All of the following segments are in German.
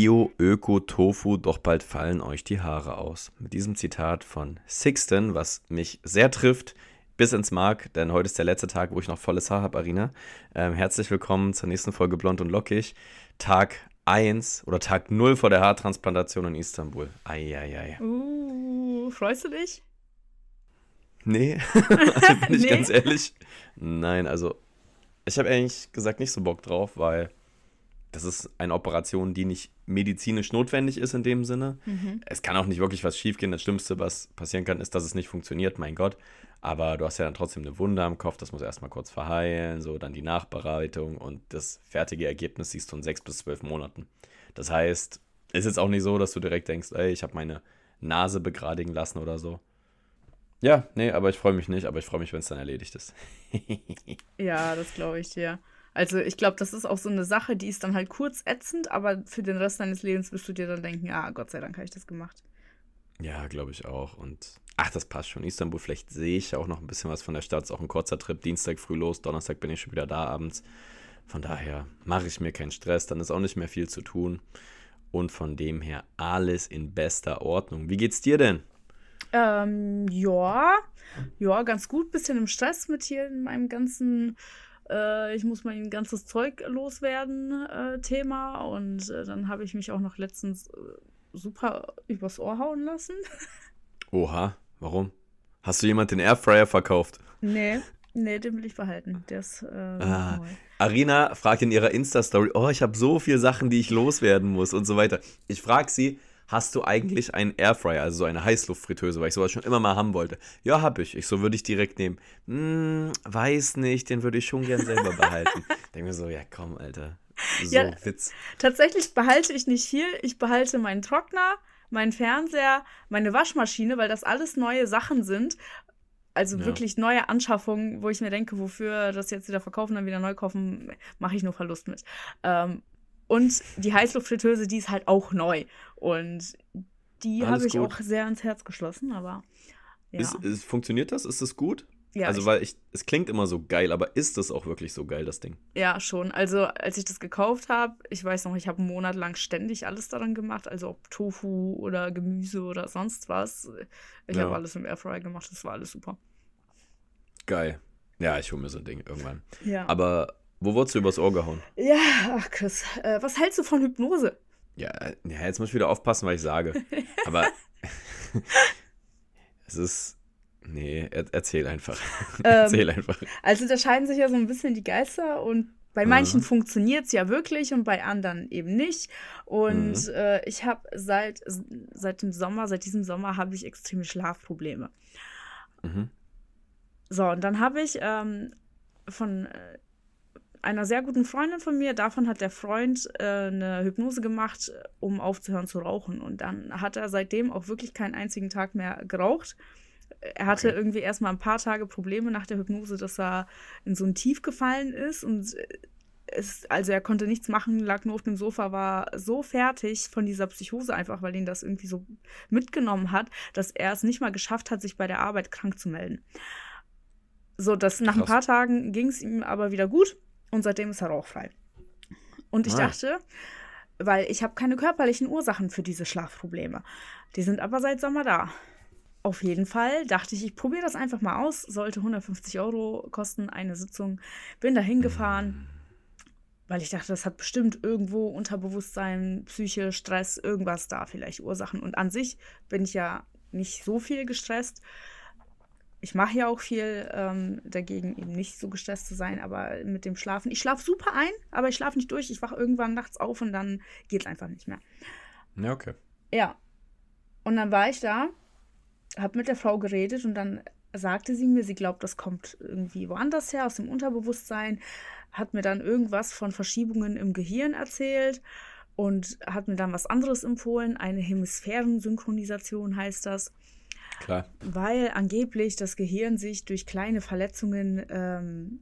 Bio, Öko, Tofu, doch bald fallen euch die Haare aus. Mit diesem Zitat von Sixten, was mich sehr trifft, bis ins Mark, denn heute ist der letzte Tag, wo ich noch volles Haar habe, Arina. Ähm, herzlich willkommen zur nächsten Folge Blond und Lockig. Tag 1 oder Tag 0 vor der Haartransplantation in Istanbul. Eieiei. Uh, freust du dich? Nee, also bin ich nee. ganz ehrlich. Nein, also ich habe eigentlich gesagt nicht so Bock drauf, weil das ist eine Operation, die nicht medizinisch notwendig ist in dem Sinne. Mhm. Es kann auch nicht wirklich was schiefgehen. Das Schlimmste, was passieren kann, ist, dass es nicht funktioniert, mein Gott. Aber du hast ja dann trotzdem eine Wunde am Kopf, das muss erstmal kurz verheilen, so dann die Nachbereitung und das fertige Ergebnis siehst du in sechs bis zwölf Monaten. Das heißt, es ist jetzt auch nicht so, dass du direkt denkst, ey, ich habe meine Nase begradigen lassen oder so. Ja, nee, aber ich freue mich nicht, aber ich freue mich, wenn es dann erledigt ist. ja, das glaube ich dir. Also ich glaube, das ist auch so eine Sache, die ist dann halt kurz ätzend, aber für den Rest deines Lebens wirst du dir dann denken, ah, Gott sei Dank habe ich das gemacht. Ja, glaube ich auch. Und ach, das passt schon. Istanbul, vielleicht sehe ich auch noch ein bisschen was von der Stadt. Ist auch ein kurzer Trip. Dienstag früh los, Donnerstag bin ich schon wieder da abends. Von daher mache ich mir keinen Stress, dann ist auch nicht mehr viel zu tun. Und von dem her alles in bester Ordnung. Wie geht's dir denn? Ähm, ja, ja, ganz gut. Bisschen im Stress mit hier in meinem ganzen, äh, ich muss mein ganzes Zeug loswerden, äh, Thema. Und äh, dann habe ich mich auch noch letztens äh, super übers Ohr hauen lassen. Oha, warum? Hast du jemand den Airfryer verkauft? Nee, nee, den will ich behalten. Der ist, äh, ah, Arina fragt in ihrer Insta-Story, oh, ich habe so viele Sachen, die ich loswerden muss und so weiter. Ich frage sie, hast du eigentlich einen Airfryer, also so eine Heißluftfritteuse, weil ich sowas schon immer mal haben wollte. Ja, hab ich. Ich so würde ich direkt nehmen. Hm, weiß nicht, den würde ich schon gern selber behalten. Denke mir so, ja komm, Alter. So ja, Witz. Tatsächlich behalte ich nicht viel. Ich behalte meinen Trockner, meinen Fernseher, meine Waschmaschine, weil das alles neue Sachen sind. Also ja. wirklich neue Anschaffungen, wo ich mir denke, wofür das jetzt wieder verkaufen, dann wieder neu kaufen, mache ich nur Verlust mit. Ähm, und die Heißluftfritteuse, die ist halt auch neu. Und die habe ich gut. auch sehr ans Herz geschlossen, aber. Ja. Ist, ist, funktioniert das? Ist das gut? Ja. Also, weil ich, es klingt immer so geil, aber ist das auch wirklich so geil, das Ding? Ja, schon. Also, als ich das gekauft habe, ich weiß noch, ich habe einen Monat lang ständig alles daran gemacht. Also, ob Tofu oder Gemüse oder sonst was. Ich ja. habe alles im Airfryer gemacht, das war alles super. Geil. Ja, ich hole mir so ein Ding irgendwann. Ja. Aber wo wurdest du übers Ohr gehauen? Ja, ach Chris, äh, was hältst du von Hypnose? Ja, ja, jetzt muss ich wieder aufpassen, was ich sage. Aber es ist. Nee, er, erzähl einfach. Ähm, erzähl einfach. Also da scheiden sich ja so ein bisschen die Geister und bei manchen mhm. funktioniert es ja wirklich und bei anderen eben nicht. Und mhm. äh, ich habe seit, seit dem Sommer, seit diesem Sommer habe ich extreme Schlafprobleme. Mhm. So, und dann habe ich ähm, von äh, einer sehr guten Freundin von mir, davon hat der Freund äh, eine Hypnose gemacht, um aufzuhören zu rauchen. Und dann hat er seitdem auch wirklich keinen einzigen Tag mehr geraucht. Er hatte okay. irgendwie erstmal ein paar Tage Probleme nach der Hypnose, dass er in so ein Tief gefallen ist und es, also er konnte nichts machen, lag nur auf dem Sofa, war so fertig von dieser Psychose einfach, weil ihn das irgendwie so mitgenommen hat, dass er es nicht mal geschafft hat, sich bei der Arbeit krank zu melden. So, dass nach Krass. ein paar Tagen ging es ihm aber wieder gut und seitdem ist er rauchfrei. Und ich ah. dachte, weil ich habe keine körperlichen Ursachen für diese Schlafprobleme. Die sind aber seit Sommer da. Auf jeden Fall dachte ich, ich probiere das einfach mal aus. Sollte 150 Euro kosten, eine Sitzung. Bin da hingefahren, weil ich dachte, das hat bestimmt irgendwo Unterbewusstsein, Psyche, Stress, irgendwas da, vielleicht Ursachen. Und an sich bin ich ja nicht so viel gestresst ich mache ja auch viel ähm, dagegen, eben nicht so gestresst zu sein, aber mit dem Schlafen. Ich schlafe super ein, aber ich schlafe nicht durch. Ich wache irgendwann nachts auf und dann geht es einfach nicht mehr. Ja, okay. Ja. Und dann war ich da, habe mit der Frau geredet und dann sagte sie mir, sie glaubt, das kommt irgendwie woanders her, aus dem Unterbewusstsein, hat mir dann irgendwas von Verschiebungen im Gehirn erzählt und hat mir dann was anderes empfohlen. Eine Hemisphärensynchronisation heißt das. Klar. Weil angeblich das Gehirn sich durch kleine Verletzungen, ähm,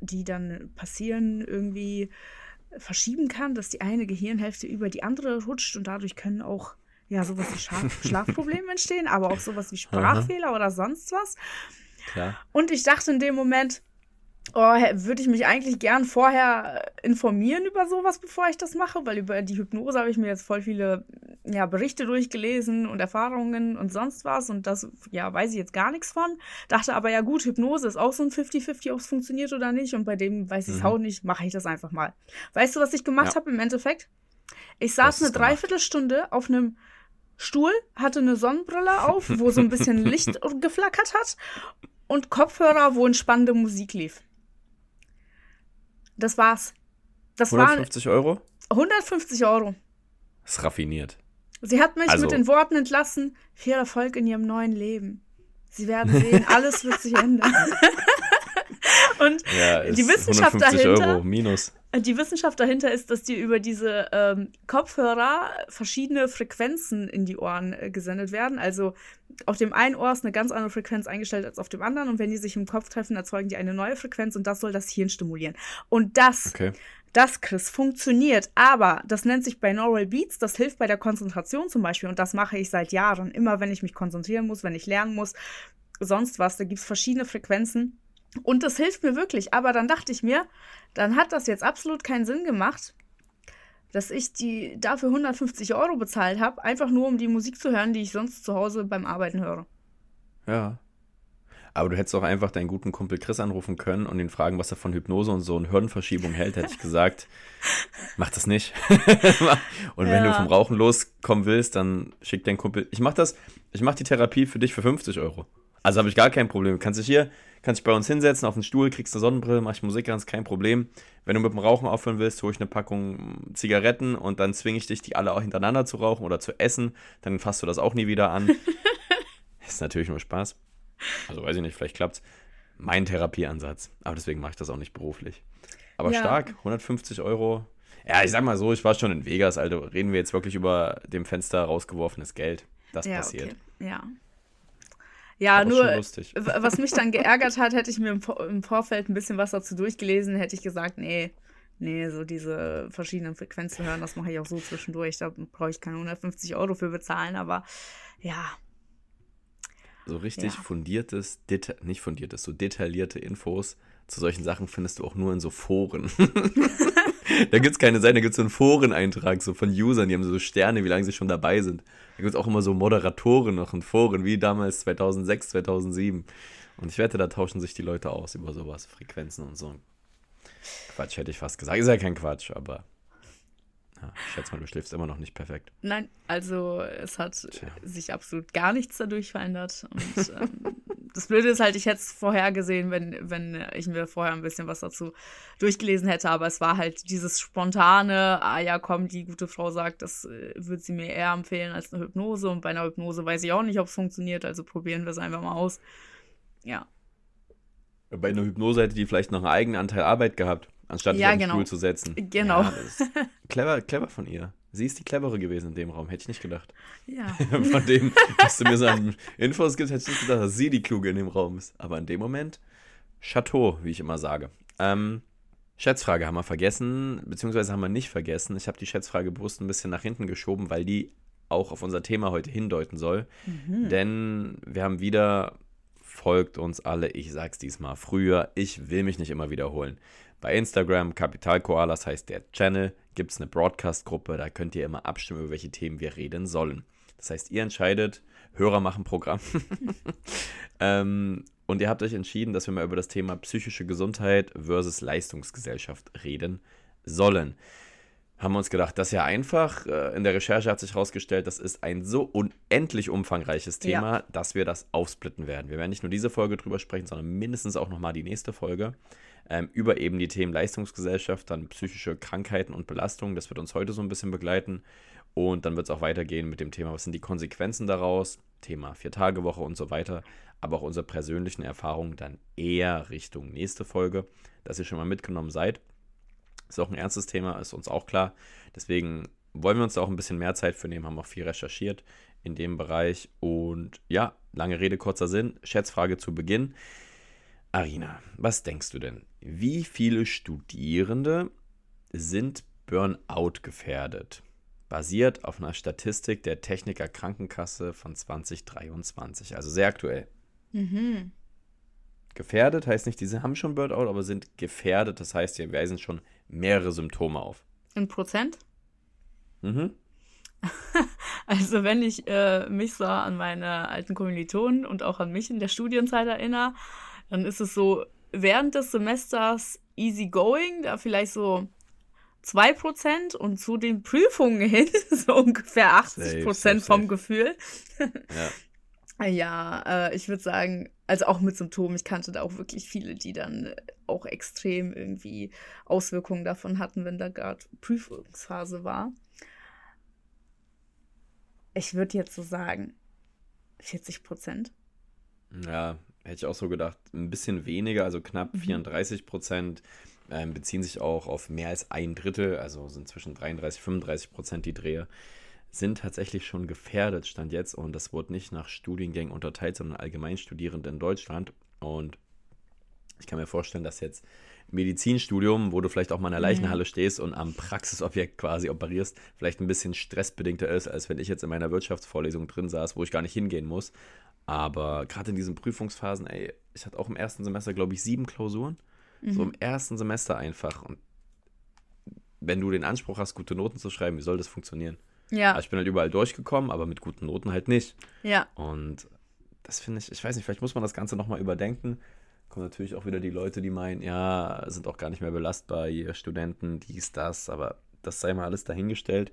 die dann passieren, irgendwie verschieben kann, dass die eine Gehirnhälfte über die andere rutscht und dadurch können auch ja sowas wie Schlaf Schlafprobleme entstehen, aber auch sowas wie Sprachfehler oder sonst was. Klar. Und ich dachte in dem Moment, Oh, würde ich mich eigentlich gern vorher informieren über sowas, bevor ich das mache, weil über die Hypnose habe ich mir jetzt voll viele ja, Berichte durchgelesen und Erfahrungen und sonst was und das, ja, weiß ich jetzt gar nichts von. Dachte aber, ja gut, Hypnose ist auch so ein 50-50, ob es funktioniert oder nicht und bei dem weiß ich es mhm. auch nicht, mache ich das einfach mal. Weißt du, was ich gemacht ja. habe im Endeffekt? Ich saß eine Dreiviertelstunde auf einem Stuhl, hatte eine Sonnenbrille auf, wo so ein bisschen Licht geflackert hat und Kopfhörer, wo entspannende Musik lief. Das war's. Das 150 war Euro? 150 Euro. Das ist raffiniert. Sie hat mich also. mit den Worten entlassen: viel Erfolg in ihrem neuen Leben. Sie werden sehen, alles wird sich ändern. Und ja, die Wissenschaft dahinter. Euro minus. Die Wissenschaft dahinter ist, dass dir über diese ähm, Kopfhörer verschiedene Frequenzen in die Ohren äh, gesendet werden. Also auf dem einen Ohr ist eine ganz andere Frequenz eingestellt als auf dem anderen. Und wenn die sich im Kopf treffen, erzeugen die eine neue Frequenz und das soll das Hirn stimulieren. Und das, okay. Das, Chris, funktioniert. Aber das nennt sich Binaural Beats. Das hilft bei der Konzentration zum Beispiel. Und das mache ich seit Jahren. Immer wenn ich mich konzentrieren muss, wenn ich lernen muss, sonst was. Da gibt es verschiedene Frequenzen. Und das hilft mir wirklich. Aber dann dachte ich mir, dann hat das jetzt absolut keinen Sinn gemacht, dass ich die dafür 150 Euro bezahlt habe, einfach nur um die Musik zu hören, die ich sonst zu Hause beim Arbeiten höre. Ja. Aber du hättest auch einfach deinen guten Kumpel Chris anrufen können und ihn fragen, was er von Hypnose und so und Hirnverschiebung hält, hätte ich gesagt, mach das nicht. und ja. wenn du vom Rauchen loskommen willst, dann schick deinen Kumpel. Ich mach das, ich mach die Therapie für dich für 50 Euro. Also habe ich gar kein Problem. Kannst dich hier, kannst dich bei uns hinsetzen auf den Stuhl, kriegst eine Sonnenbrille, mach ich Musik ganz kein Problem. Wenn du mit dem Rauchen aufhören willst, hole ich eine Packung Zigaretten und dann zwinge ich dich, die alle auch hintereinander zu rauchen oder zu essen. Dann fasst du das auch nie wieder an. ist natürlich nur Spaß. Also weiß ich nicht, vielleicht klappt's. Mein Therapieansatz. Aber deswegen mache ich das auch nicht beruflich. Aber ja. stark, 150 Euro. Ja, ich sag mal so, ich war schon in Vegas, also reden wir jetzt wirklich über dem Fenster rausgeworfenes Geld. Das ja, passiert. Okay. Ja. Ja, nur was mich dann geärgert hat, hätte ich mir im, im, Vorfeld ein bisschen was dazu durchgelesen, hätte ich gesagt, nee, nee, so diese verschiedenen Frequenzen hören, das mache ich auch so zwischendurch. Da brauche ich keine 150 Euro für bezahlen, aber ja. So richtig ja. fundiertes, nicht fundiertes, so detaillierte Infos zu solchen Sachen findest du auch nur in so Foren. da gibt es keine Seite, da gibt es so einen Foreneintrag so von Usern, die haben so Sterne, wie lange sie schon dabei sind. Da gibt es auch immer so Moderatoren noch in Foren, wie damals 2006, 2007. Und ich wette, da tauschen sich die Leute aus über sowas, Frequenzen und so. Quatsch hätte ich fast gesagt. Ist ja kein Quatsch, aber ja, ich schätze mal, du schläfst immer noch nicht perfekt. Nein, also es hat Tja. sich absolut gar nichts dadurch verändert. Und ähm, das Blöde ist halt, ich hätte es vorher gesehen, wenn, wenn ich mir vorher ein bisschen was dazu durchgelesen hätte, aber es war halt dieses spontane, ah ja, komm, die gute Frau sagt, das äh, würde sie mir eher empfehlen als eine Hypnose und bei einer Hypnose weiß ich auch nicht, ob es funktioniert, also probieren wir es einfach mal aus. Ja. Bei einer Hypnose hätte die vielleicht noch einen eigenen Anteil Arbeit gehabt anstatt ja, dich genau. Stuhl zu setzen. Genau. Ja, clever, clever von ihr. Sie ist die clevere gewesen in dem Raum, hätte ich nicht gedacht. Ja. von dem, was du mir so an Infos gibst, hätte ich nicht gedacht, dass sie die Kluge in dem Raum ist. Aber in dem Moment, Chateau, wie ich immer sage. Ähm, Schätzfrage haben wir vergessen, beziehungsweise haben wir nicht vergessen. Ich habe die Schätzfrage bewusst ein bisschen nach hinten geschoben, weil die auch auf unser Thema heute hindeuten soll. Mhm. Denn wir haben wieder, folgt uns alle, ich sag's diesmal früher, ich will mich nicht immer wiederholen. Bei Instagram, Kapital Koalas heißt der Channel, gibt es eine Broadcast-Gruppe, da könnt ihr immer abstimmen, über welche Themen wir reden sollen. Das heißt, ihr entscheidet, Hörer machen Programm. ähm, und ihr habt euch entschieden, dass wir mal über das Thema psychische Gesundheit versus Leistungsgesellschaft reden sollen. Haben wir uns gedacht, das ist ja einfach. Äh, in der Recherche hat sich herausgestellt, das ist ein so unendlich umfangreiches Thema, ja. dass wir das aufsplitten werden. Wir werden nicht nur diese Folge drüber sprechen, sondern mindestens auch nochmal die nächste Folge ähm, über eben die Themen Leistungsgesellschaft, dann psychische Krankheiten und Belastungen. Das wird uns heute so ein bisschen begleiten. Und dann wird es auch weitergehen mit dem Thema, was sind die Konsequenzen daraus, Thema Vier-Tage-Woche und so weiter, aber auch unsere persönlichen Erfahrungen dann eher Richtung nächste Folge, dass ihr schon mal mitgenommen seid. Ist auch ein ernstes Thema, ist uns auch klar. Deswegen wollen wir uns da auch ein bisschen mehr Zeit für nehmen, haben auch viel recherchiert in dem Bereich. Und ja, lange Rede, kurzer Sinn. Schätzfrage zu Beginn. Arina, was denkst du denn? Wie viele Studierende sind Burnout gefährdet? Basiert auf einer Statistik der Techniker Krankenkasse von 2023, also sehr aktuell. Mhm. gefährdet, heißt nicht, diese haben schon Burnout, aber sind gefährdet. Das heißt, sie weisen schon mehrere Symptome auf. In Prozent? Mhm. Also wenn ich äh, mich so an meine alten Kommilitonen und auch an mich in der Studienzeit erinnere, dann ist es so während des Semesters easy going, da vielleicht so 2% und zu den Prüfungen hin so ungefähr 80% safe, safe, vom safe. Gefühl. Ja, ja äh, ich würde sagen, also auch mit Symptomen, ich kannte da auch wirklich viele, die dann auch extrem irgendwie Auswirkungen davon hatten, wenn da gerade Prüfungsphase war. Ich würde jetzt so sagen, 40 Prozent. Ja, hätte ich auch so gedacht. Ein bisschen weniger, also knapp 34 mhm. Prozent ähm, beziehen sich auch auf mehr als ein Drittel, also sind zwischen 33 und 35 Prozent die Dreher, sind tatsächlich schon gefährdet, stand jetzt. Und das wurde nicht nach Studiengängen unterteilt, sondern Allgemeinstudierende in Deutschland. Und ich kann mir vorstellen, dass jetzt Medizinstudium, wo du vielleicht auch mal in der Leichenhalle stehst und am Praxisobjekt quasi operierst, vielleicht ein bisschen stressbedingter ist, als wenn ich jetzt in meiner Wirtschaftsvorlesung drin saß, wo ich gar nicht hingehen muss. Aber gerade in diesen Prüfungsphasen, ey, ich hatte auch im ersten Semester, glaube ich, sieben Klausuren. Mhm. So im ersten Semester einfach. Und wenn du den Anspruch hast, gute Noten zu schreiben, wie soll das funktionieren? Ja. Also ich bin halt überall durchgekommen, aber mit guten Noten halt nicht. Ja. Und das finde ich, ich weiß nicht, vielleicht muss man das Ganze nochmal überdenken kommen natürlich auch wieder die Leute, die meinen, ja, sind auch gar nicht mehr belastbar, ihr Studenten, dies, das, aber das sei mal alles dahingestellt.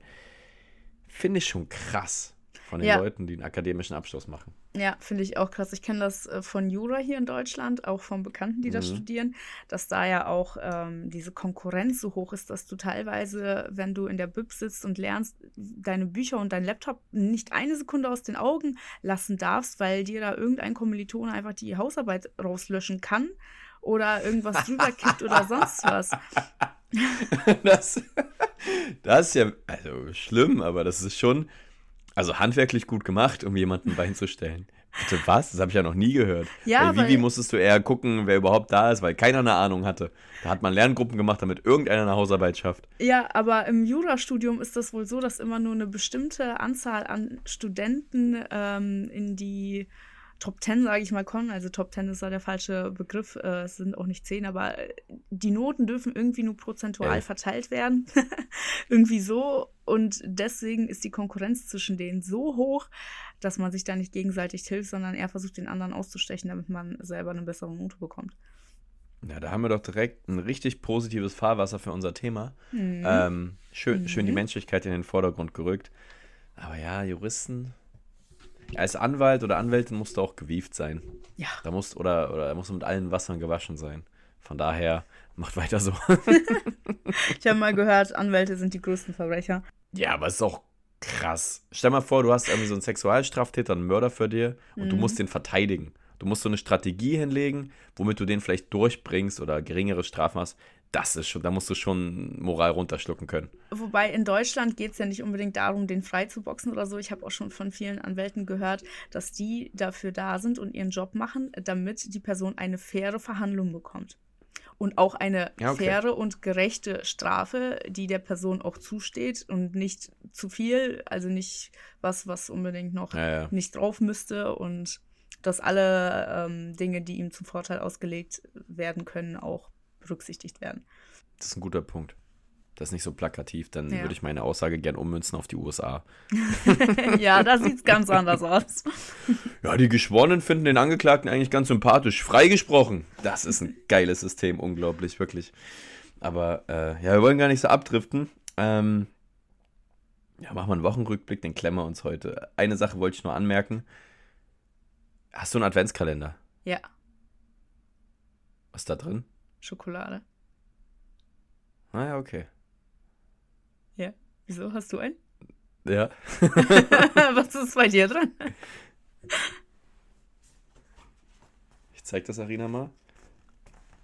Finde ich schon krass von den ja. Leuten, die einen akademischen Abschluss machen. Ja, finde ich auch krass. Ich kenne das äh, von Jura hier in Deutschland, auch von Bekannten, die mhm. das studieren, dass da ja auch ähm, diese Konkurrenz so hoch ist, dass du teilweise, wenn du in der Bib sitzt und lernst, deine Bücher und dein Laptop nicht eine Sekunde aus den Augen lassen darfst, weil dir da irgendein Kommilitone einfach die Hausarbeit rauslöschen kann oder irgendwas drüber kippt oder sonst was. Das, das ist ja also schlimm, aber das ist schon also handwerklich gut gemacht, um jemanden beinzustellen. Bitte was? Das habe ich ja noch nie gehört. Ja, Bei Vivi musstest du eher gucken, wer überhaupt da ist, weil keiner eine Ahnung hatte. Da hat man Lerngruppen gemacht, damit irgendeiner eine Hausarbeit schafft. Ja, aber im Jurastudium ist das wohl so, dass immer nur eine bestimmte Anzahl an Studenten ähm, in die Top 10, sage ich mal, kommen. Also Top 10 ist da der falsche Begriff. Äh, es sind auch nicht 10, aber äh, die Noten dürfen irgendwie nur prozentual ja. verteilt werden. irgendwie so. Und deswegen ist die Konkurrenz zwischen denen so hoch, dass man sich da nicht gegenseitig hilft, sondern er versucht, den anderen auszustechen, damit man selber eine bessere Note bekommt. Ja, da haben wir doch direkt ein richtig positives Fahrwasser für unser Thema. Mhm. Ähm, schön, mhm. schön die mhm. Menschlichkeit in den Vordergrund gerückt. Aber ja, Juristen, als Anwalt oder Anwältin musst du auch gewieft sein. Ja. Da musst, oder, oder musst du mit allen Wassern gewaschen sein. Von daher, macht weiter so. ich habe mal gehört, Anwälte sind die größten Verbrecher. Ja, aber es ist auch krass. Stell mal vor, du hast irgendwie so einen Sexualstraftäter, einen Mörder für dir und mhm. du musst den verteidigen. Du musst so eine Strategie hinlegen, womit du den vielleicht durchbringst oder geringere Strafen hast das ist schon, da musst du schon Moral runterschlucken können. Wobei in Deutschland geht es ja nicht unbedingt darum, den frei zu boxen oder so. Ich habe auch schon von vielen Anwälten gehört, dass die dafür da sind und ihren Job machen, damit die Person eine faire Verhandlung bekommt. Und auch eine ja, okay. faire und gerechte Strafe, die der Person auch zusteht und nicht zu viel, also nicht was, was unbedingt noch ja, ja. nicht drauf müsste und dass alle ähm, Dinge, die ihm zum Vorteil ausgelegt werden können, auch berücksichtigt werden. Das ist ein guter Punkt. Das ist nicht so plakativ, dann ja. würde ich meine Aussage gern ummünzen auf die USA. ja, da sieht es ganz anders aus. Ja, die Geschworenen finden den Angeklagten eigentlich ganz sympathisch. Freigesprochen. Das ist ein geiles System, unglaublich, wirklich. Aber äh, ja, wir wollen gar nicht so abdriften. Ähm, ja, machen wir einen Wochenrückblick, den klemmen wir uns heute. Eine Sache wollte ich nur anmerken. Hast du einen Adventskalender? Ja. Was ist da drin? Schokolade. Ah ja, okay. Ja. Wieso? Hast du einen? Ja. Was ist bei dir dran? Ich zeig das Arina mal.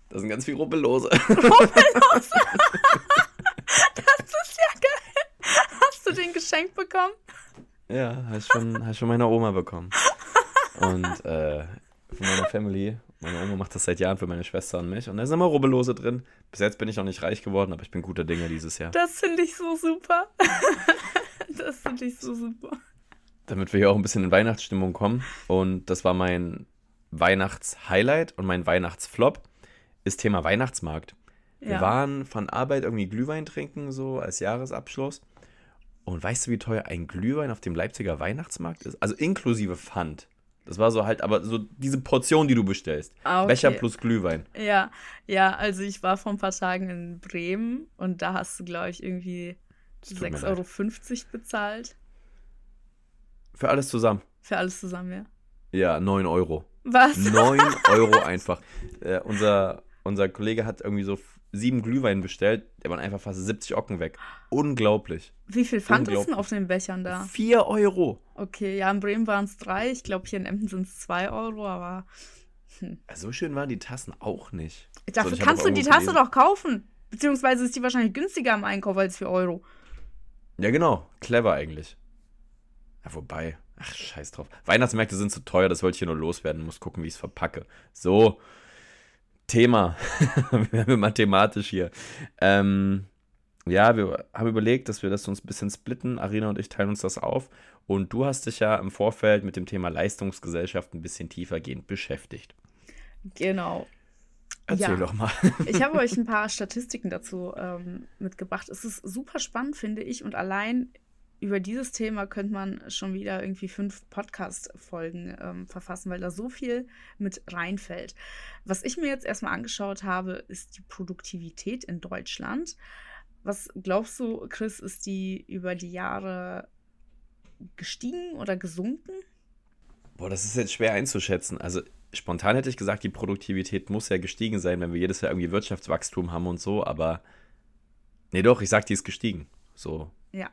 Da sind ganz viele Rubbellose. Rubbellose? das ist ja geil. Hast du den geschenkt bekommen? Ja, hast schon, hast schon meine Oma bekommen. Und äh, von meiner Family meine Oma macht das seit Jahren für meine Schwester und mich. Und da sind immer Rubbellose drin. Bis jetzt bin ich noch nicht reich geworden, aber ich bin guter Dinge dieses Jahr. Das finde ich so super. das finde ich so super. Damit wir hier auch ein bisschen in Weihnachtsstimmung kommen. Und das war mein Weihnachtshighlight und mein Weihnachtsflop ist Thema Weihnachtsmarkt. Wir Ja. waren von Arbeit irgendwie Glühwein trinken, so als Jahresabschluss. Und weißt du, wie teuer ein Glühwein auf dem Leipziger Weihnachtsmarkt ist? Also inklusive Pfand. Das war so halt, aber so diese Portion, die du bestellst. Ah, okay. Becher plus Glühwein. Ja, ja, also ich war vor ein paar Tagen in Bremen und da hast du, glaube ich, irgendwie tut mir 6,50 Euro bezahlt. Für alles zusammen. Für alles zusammen, ja. Ja, 9 Euro. Was? 9 Euro einfach. Äh, unser, unser Kollege hat irgendwie so sieben Glühwein bestellt. Der waren einfach fast 70 Ocken weg. Unglaublich. Wie viel Pfand ist denn auf den Bechern da? 4 Euro. Okay, ja, in Bremen waren es drei. Ich glaube, hier in Emden sind es zwei Euro, aber So schön waren die Tassen auch nicht. dafür So, kannst du die Tasse gelesen- doch kaufen. Beziehungsweise ist die wahrscheinlich günstiger im Einkauf als 4 Euro. Ja, genau. Clever eigentlich. Ja, wobei. Ach, scheiß drauf. Weihnachtsmärkte sind zu teuer, das wollte ich hier nur loswerden. Muss gucken, wie ich es verpacke. So. Thema. wir werden mathematisch hier. Ähm, ja, wir haben überlegt, dass wir das uns ein bisschen splitten. Arina und ich teilen uns das auf. Und du hast dich ja im Vorfeld mit dem Thema Leistungsgesellschaft ein bisschen tiefergehend beschäftigt. Genau. Erzähl Ja. doch mal. Ich habe euch ein paar Statistiken dazu ähm, mitgebracht. Es ist super spannend, finde ich. Und allein über dieses Thema könnte man schon wieder irgendwie fünf Podcast-Folgen ähm, verfassen, weil da so viel mit reinfällt. Was ich mir jetzt erstmal angeschaut habe, ist die Produktivität in Deutschland. Was glaubst du, Chris, ist die über die Jahre gestiegen oder gesunken? Boah, das ist jetzt schwer einzuschätzen. Also spontan hätte ich gesagt, die Produktivität muss ja gestiegen sein, wenn wir jedes Jahr irgendwie Wirtschaftswachstum haben und so, aber nee doch, ich sag, die ist gestiegen. So. Ja,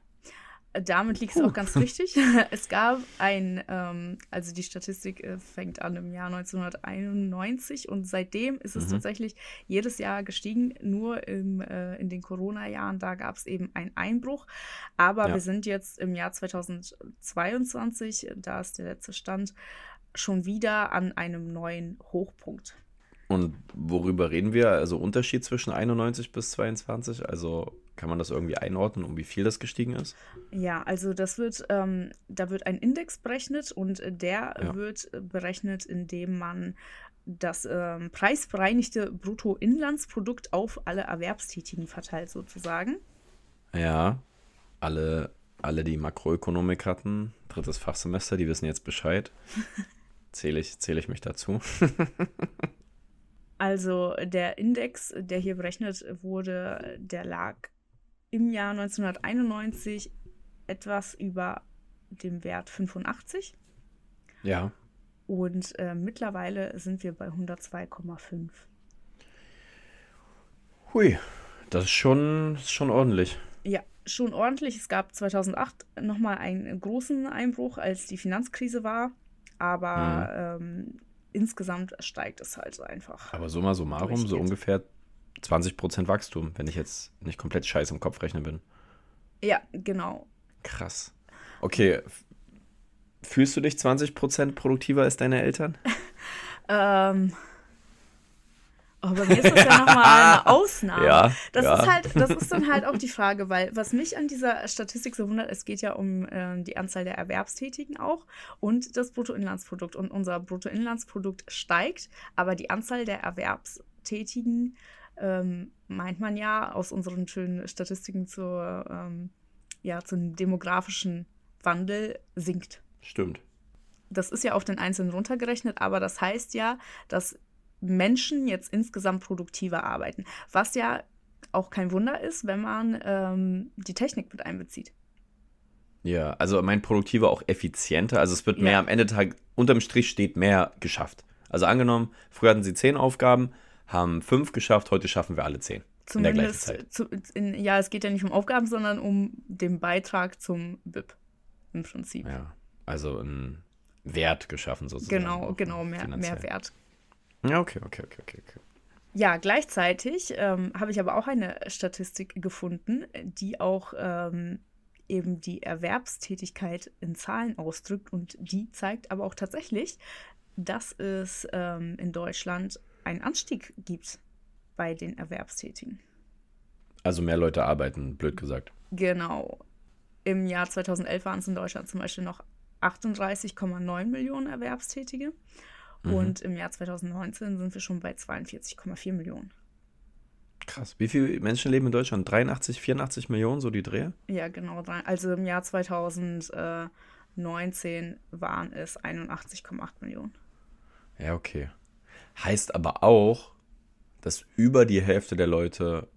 damit liegt es auch ganz richtig. Es gab ein, ähm, also die Statistik äh, fängt an im Jahr 1991 und seitdem ist es Mhm. tatsächlich jedes Jahr gestiegen. Nur im, äh, in den Corona-Jahren, da gab es eben einen Einbruch. Aber Ja. wir sind jetzt im Jahr 2022, da ist der letzte Stand, schon wieder an einem neuen Hochpunkt. Und worüber reden wir? Also Unterschied zwischen 91 bis 22? Also kann man das irgendwie einordnen, um wie viel das gestiegen ist? Ja, also das wird, ähm, da wird ein Index berechnet und der Ja. wird äh, berechnet, indem man das ähm, preisbereinigte Bruttoinlandsprodukt auf alle Erwerbstätigen verteilt, sozusagen. Ja, alle, alle, die Makroökonomik hatten, drittes Fachsemester, die wissen jetzt Bescheid. Zähle ich, zähle ich mich dazu. Also der Index, der hier berechnet wurde, der lag im Jahr 1991 etwas über dem Wert 85 Ja. und äh, mittlerweile sind wir bei 102,5. Hui, das ist schon, das ist schon ordentlich. Ja, schon ordentlich. Es gab 2008 nochmal einen großen Einbruch, als die Finanzkrise war. Aber ähm, insgesamt steigt es halt einfach. Aber summa summarum, so ungefähr 20% Wachstum, wenn ich jetzt nicht komplett scheiße im Kopf rechnen bin. Ja, genau. Krass. Okay, fühlst du dich 20% produktiver als deine Eltern? Ähm, oh, bei mir ist das ja nochmal eine Ausnahme. Ja, Das ja. ist halt, das ist dann halt auch die Frage, weil was mich an dieser Statistik so wundert, es geht ja um ähm, die Anzahl der Erwerbstätigen auch und das Bruttoinlandsprodukt. Und unser Bruttoinlandsprodukt steigt, aber die Anzahl der Erwerbstätigen ähm, meint man ja aus unseren schönen Statistiken zur, ähm, ja, zum demografischen Wandel sinkt. Stimmt. Das ist ja auf den Einzelnen runtergerechnet, aber das heißt ja, dass Menschen jetzt insgesamt produktiver arbeiten. Was ja auch kein Wunder ist, wenn man ähm, die Technik mit einbezieht. Ja, also mein produktiver auch effizienter. Also es wird Ja. mehr am Ende Tag, unterm Strich steht mehr geschafft. Also angenommen, früher hatten sie zehn Aufgaben, haben fünf geschafft, heute schaffen wir alle zehn. in der gleichen Zumindest, Zeit. zu, in, ja, es geht ja nicht um Aufgaben, sondern um den Beitrag zum BIP im Prinzip. Ja, also ein Wert geschaffen sozusagen. genau, auch genau, mehr, finanziell. mehr Wert. Ja, okay, okay, okay, okay. okay. Ja, gleichzeitig ähm, habe ich aber auch eine Statistik gefunden, die auch ähm, eben die Erwerbstätigkeit in Zahlen ausdrückt und die zeigt aber auch tatsächlich, dass es ähm, in Deutschland einen Anstieg gibt bei den Erwerbstätigen. Also mehr Leute arbeiten, blöd gesagt. Genau. Im Jahr 2011 waren es in Deutschland zum Beispiel noch 38,9 Millionen Erwerbstätige. Mhm. Und im Jahr 2019 sind wir schon bei 42,4 Millionen. Krass. Wie viele Menschen leben in Deutschland? 83, 84 Millionen, so die Drehe? Ja, genau. Also im Jahr 2019 waren es 81,8 Millionen. Ja, okay. Heißt aber auch, dass über die Hälfte der Leute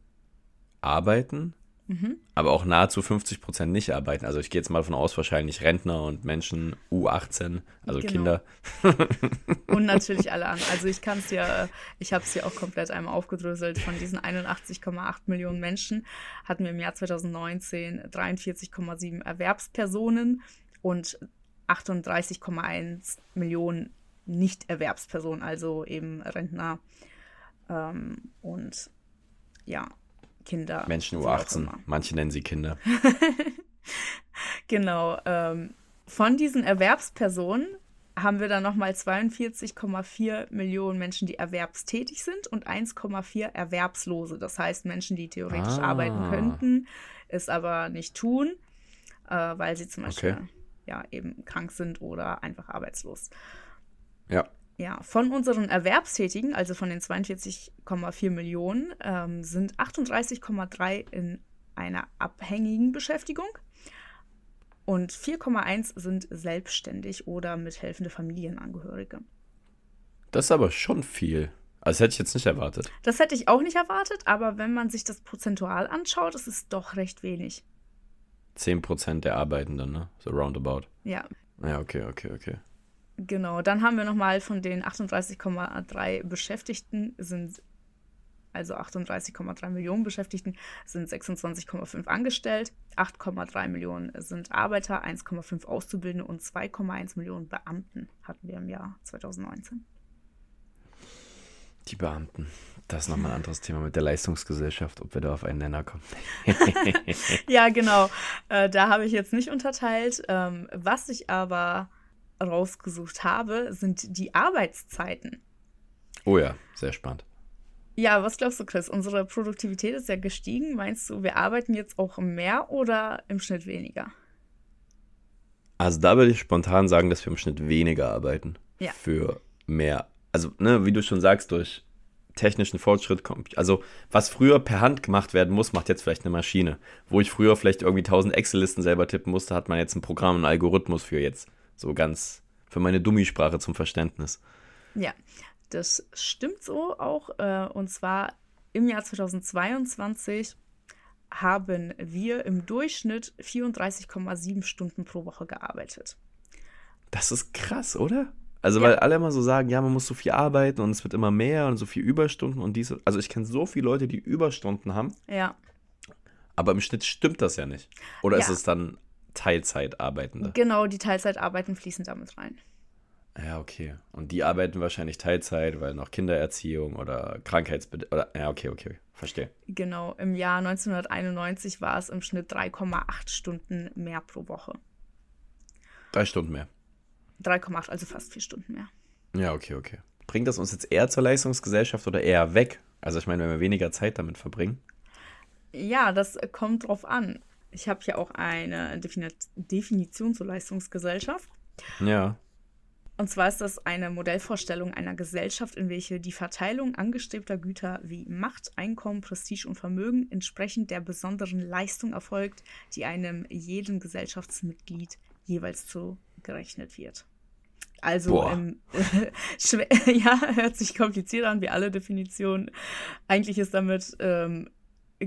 arbeiten, mhm. aber auch nahezu 50 Prozent nicht arbeiten. Also ich gehe jetzt mal davon aus, wahrscheinlich Rentner und Menschen U18, also genau. Kinder. und natürlich alle anderen. Also ich kann es ja, ich habe es ja auch komplett einmal aufgedröselt. Von diesen 81,8 Millionen Menschen hatten wir im Jahr 2019 43,7 Erwerbspersonen und 38,1 Millionen Nicht-Erwerbspersonen, also eben Rentner ähm, und ja, Kinder. Menschen U18, manche nennen sie Kinder. genau. Ähm, von diesen Erwerbspersonen haben wir dann nochmal 42,4 Millionen Menschen, die erwerbstätig sind und 1,4 Erwerbslose. Das heißt Menschen, die theoretisch ah. arbeiten könnten, es aber nicht tun, äh, weil sie zum Beispiel okay. ja, eben krank sind oder einfach arbeitslos. Ja. Ja, von unseren Erwerbstätigen, also von den 42,4 Millionen, ähm, sind 38,3 in einer abhängigen Beschäftigung und 4,1 sind selbstständig oder mithelfende Familienangehörige. Das ist aber schon viel. Also das hätte ich jetzt nicht erwartet. Das hätte ich auch nicht erwartet, aber wenn man sich das prozentual anschaut, ist es doch recht wenig. 10% der Arbeitenden, ne? So roundabout. Ja. Ja, okay, okay, okay. Genau, dann haben wir nochmal von den 38,3 Beschäftigten sind, also 38,3 Millionen Beschäftigten, sind 26,5 angestellt, 8,3 Millionen sind Arbeiter, 1,5 Auszubildende und 2,1 Millionen Beamten hatten wir im Jahr 2019. Die Beamten. Das ist nochmal ein anderes Thema mit der Leistungsgesellschaft, ob wir da auf einen Nenner kommen. ja, genau. Äh, da habe ich jetzt nicht unterteilt. Ähm, was ich aber rausgesucht habe, sind die Arbeitszeiten. Oh ja, sehr spannend. Ja, was glaubst du, Chris? Unsere Produktivität ist ja gestiegen. Meinst du, wir arbeiten jetzt auch mehr oder im Schnitt weniger? Also da würde ich spontan sagen, dass wir im Schnitt weniger arbeiten. Ja. Für mehr. Also, ne, wie du schon sagst, durch technischen Fortschritt kommt. Also, was früher per Hand gemacht werden muss, macht jetzt vielleicht eine Maschine. Wo ich früher vielleicht irgendwie 1000 Excel-Listen selber tippen musste, hat man jetzt ein Programm, einen Algorithmus für jetzt. So ganz für meine Dummisprache zum Verständnis. Ja, das stimmt so auch. Äh, und zwar im Jahr 2022 haben wir im Durchschnitt 34,7 Stunden pro Woche gearbeitet. Das ist krass, oder? Also, ja. weil alle immer so sagen, ja, man muss so viel arbeiten und es wird immer mehr und so viel Überstunden und diese. Also, ich kenne so viele Leute, die Überstunden haben. Ja. Aber im Schnitt stimmt das ja nicht. Oder ja. ist es dann Teilzeitarbeitende. Genau, die Teilzeitarbeiten fließen damit rein. Ja, okay. Und die arbeiten wahrscheinlich Teilzeit, weil noch Kindererziehung oder Krankheitsbedingungen. Oder, ja, okay, okay, verstehe. Genau, im Jahr 1991 war es im Schnitt 3,8 Stunden mehr pro Woche. Drei Stunden mehr. 3,8, also fast vier Stunden mehr. Ja, okay, okay. Bringt das uns jetzt eher zur Leistungsgesellschaft oder eher weg? Also ich meine, wenn wir weniger Zeit damit verbringen. Ja, das kommt drauf an ich habe hier auch eine Definition zur Leistungsgesellschaft. Ja. Und zwar ist das eine Modellvorstellung einer Gesellschaft, in welche die Verteilung angestrebter Güter wie Macht, Einkommen, Prestige und Vermögen entsprechend der besonderen Leistung erfolgt, die einem jeden Gesellschaftsmitglied jeweils zugerechnet wird. Also, ähm, ja, hört sich kompliziert an, wie alle Definitionen. Eigentlich ist damit ähm,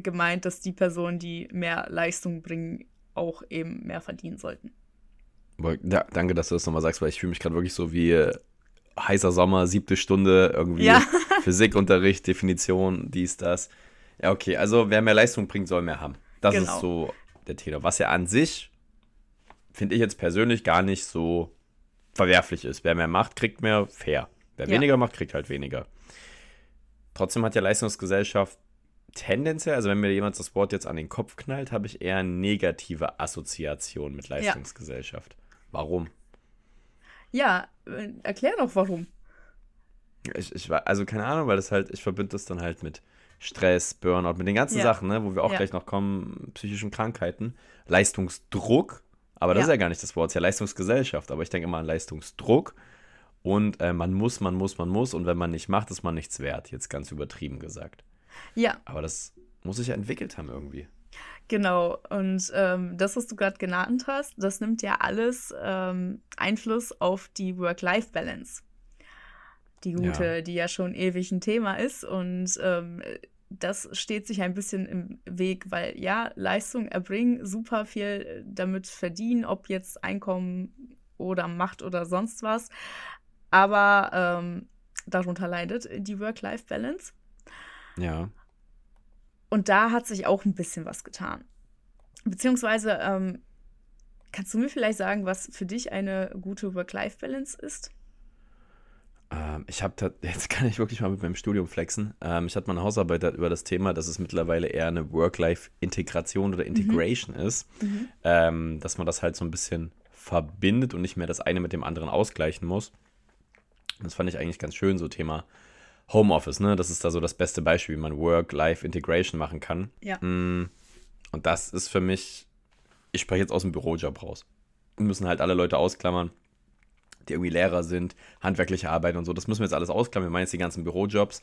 gemeint, dass die Personen, die mehr Leistung bringen, auch eben mehr verdienen sollten. Ja, danke, dass du das nochmal sagst, weil ich fühle mich gerade wirklich so wie äh, heißer Sommer, siebte Stunde, irgendwie ja. Physikunterricht, Definition, dies, das. Ja, okay, also wer mehr Leistung bringt, soll mehr haben. Das genau. ist so der Tenor. Was ja an sich, finde ich jetzt persönlich gar nicht so verwerflich ist. Wer mehr macht, kriegt mehr fair. Wer ja. weniger macht, kriegt halt weniger. Trotzdem hat ja Leistungsgesellschaft tendenziell, also wenn mir jemand das Wort jetzt an den Kopf knallt, habe ich eher negative Assoziation mit Leistungsgesellschaft. Ja. Warum? Ja, äh, erklär doch warum. Ich, ich also keine Ahnung, weil das halt, ich verbinde das dann halt mit Stress, Burnout, mit den ganzen ja. Sachen, ne, wo wir auch ja. gleich noch kommen, psychischen Krankheiten, Leistungsdruck, aber das ist ja gar nicht das Wort, es ist ja Leistungsgesellschaft, aber ich denke immer an Leistungsdruck und äh, man muss, man muss, man muss und wenn man nicht macht, ist man nichts wert, jetzt ganz übertrieben gesagt. Ja. Aber das muss sich ja entwickelt haben irgendwie. Genau, und ähm, das, was du gerade genannt hast, das nimmt ja alles ähm, Einfluss auf die Work-Life-Balance. Die gute, ja. die ja schon ewig ein Thema ist. Und ähm, das steht sich ein bisschen im Weg, weil ja, Leistung erbringen, super viel damit verdienen, ob jetzt Einkommen oder Macht oder sonst was. Aber ähm, darunter leidet die Work-Life-Balance. Ja. Und da hat sich auch ein bisschen was getan. Beziehungsweise, ähm, kannst du mir vielleicht sagen, was für dich eine gute Work-Life-Balance ist? Ähm, ich habe, jetzt kann ich wirklich mal mit meinem Studium flexen. Ähm, ich hatte meine Hausarbeit über das Thema, dass es mittlerweile eher eine Work-Life-Integration oder. Integration mhm. ist. Mhm. Ähm, dass man das halt so ein bisschen verbindet und nicht mehr das eine mit dem anderen ausgleichen muss. Das fand ich eigentlich ganz schön, so Thema Homeoffice, ne? Das ist da so das beste Beispiel, wie man Work-Life-Integration machen kann. Ja. Mm, und das ist für mich, ich spreche jetzt aus dem Bürojob raus. Wir müssen halt alle Leute ausklammern, die irgendwie Lehrer sind, handwerkliche Arbeit und so. Das müssen wir jetzt alles ausklammern. Wir meinen jetzt die ganzen Bürojobs,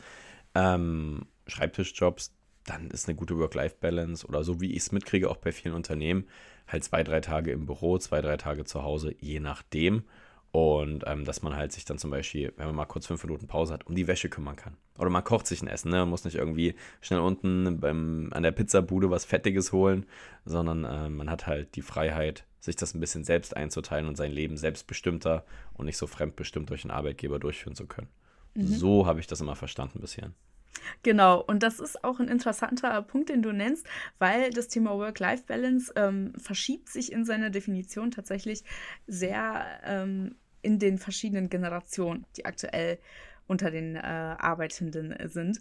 ähm, Schreibtischjobs. Dann ist eine gute Work-Life-Balance oder so, wie ich es mitkriege, auch bei vielen Unternehmen, halt zwei, drei Tage im Büro, zwei, drei Tage zu Hause, je nachdem. Und ähm, dass man halt sich dann zum Beispiel, wenn man mal kurz fünf Minuten Pause hat, um die Wäsche kümmern kann. Oder man kocht sich ein Essen, ne? Man muss nicht irgendwie schnell unten beim, an der Pizzabude was Fettiges holen, sondern äh, man hat halt die Freiheit, sich das ein bisschen selbst einzuteilen und sein Leben selbstbestimmter und nicht so fremdbestimmt durch einen Arbeitgeber durchführen zu können. Mhm. So habe ich das immer verstanden bisher. Genau, und das ist auch ein interessanter Punkt, den du nennst, weil das Thema Work-Life-Balance ähm, verschiebt sich in seiner Definition tatsächlich sehr ähm, in den verschiedenen Generationen, die aktuell unter den äh, Arbeitenden sind.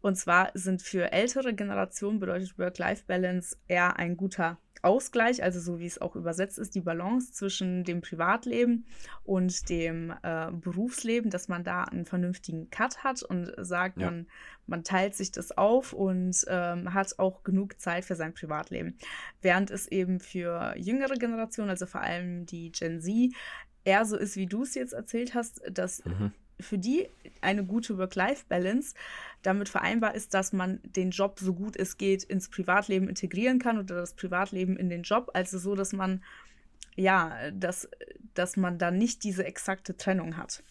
Und zwar sind für ältere Generationen bedeutet Work-Life-Balance eher ein guter Ausgleich, also so wie es auch übersetzt ist, die Balance zwischen dem Privatleben und dem äh, Berufsleben, dass man da einen vernünftigen Cut hat und sagt, ja. man, man teilt sich das auf und ähm, hat auch genug Zeit für sein Privatleben. Während es eben für jüngere Generationen, also vor allem die Gen Z, eher so ist, wie du es jetzt erzählt hast, dass mhm. für die eine gute Work-Life-Balance damit vereinbar ist, dass man den Job so gut es geht ins Privatleben integrieren kann oder das Privatleben in den Job. Also so, dass man ja, dass, dass man da nicht diese exakte Trennung hat.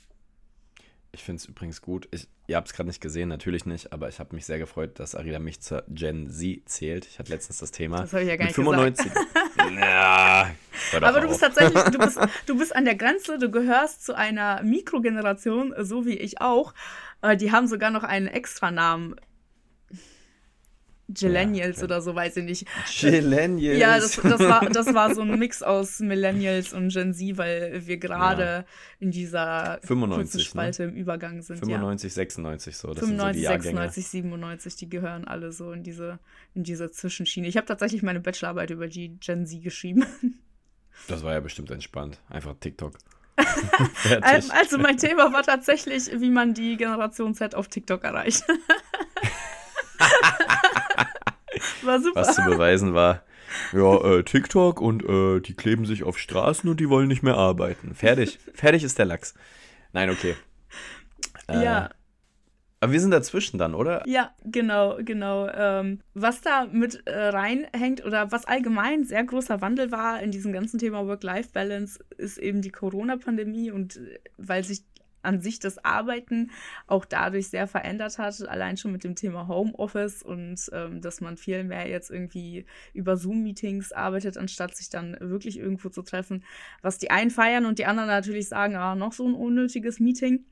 Ich finde es übrigens gut. Ich, ihr habt es gerade nicht gesehen, natürlich nicht, aber ich habe mich sehr gefreut, dass Arida mich zur Gen Z zählt. Ich hatte letztens das Thema. Das habe ich ja gar nicht 95. ja, aber du bist tatsächlich, du bist, du bist an der Grenze, du gehörst zu einer Mikrogeneration, so wie ich auch. Äh, die haben sogar noch einen Extranamen Millennials ja, oder so, weiß ich nicht. Millennials. Ja, das, das, war, das war so ein Mix aus Millennials und Gen Z, weil wir gerade ja. in dieser 95, ne? Spalte ne? im Übergang sind. 95, ja. 96 so. Das 95, so 96, 97, die gehören alle so in diese, in diese Zwischenschiene. Ich habe tatsächlich meine Bachelorarbeit über die Gen Z geschrieben. Das war ja bestimmt entspannt. Einfach TikTok. also mein Thema war tatsächlich, wie man die Generation Z auf TikTok erreicht. war super. Was zu beweisen war, ja, äh, TikTok und äh, die kleben sich auf Straßen und die wollen nicht mehr arbeiten. Fertig. Fertig ist der Lachs. Nein, okay. Äh, ja. Aber wir sind dazwischen dann, oder? Ja, genau, genau. Ähm, was da mit äh, reinhängt oder was allgemein sehr großer Wandel war in diesem ganzen Thema Work-Life-Balance, ist eben die Corona-Pandemie und äh, weil sich an sich das Arbeiten auch dadurch sehr verändert hat, allein schon mit dem Thema Homeoffice und ähm, dass man viel mehr jetzt irgendwie über Zoom-Meetings arbeitet, anstatt sich dann wirklich irgendwo zu treffen, was die einen feiern und die anderen natürlich sagen, ah, noch so ein unnötiges Meeting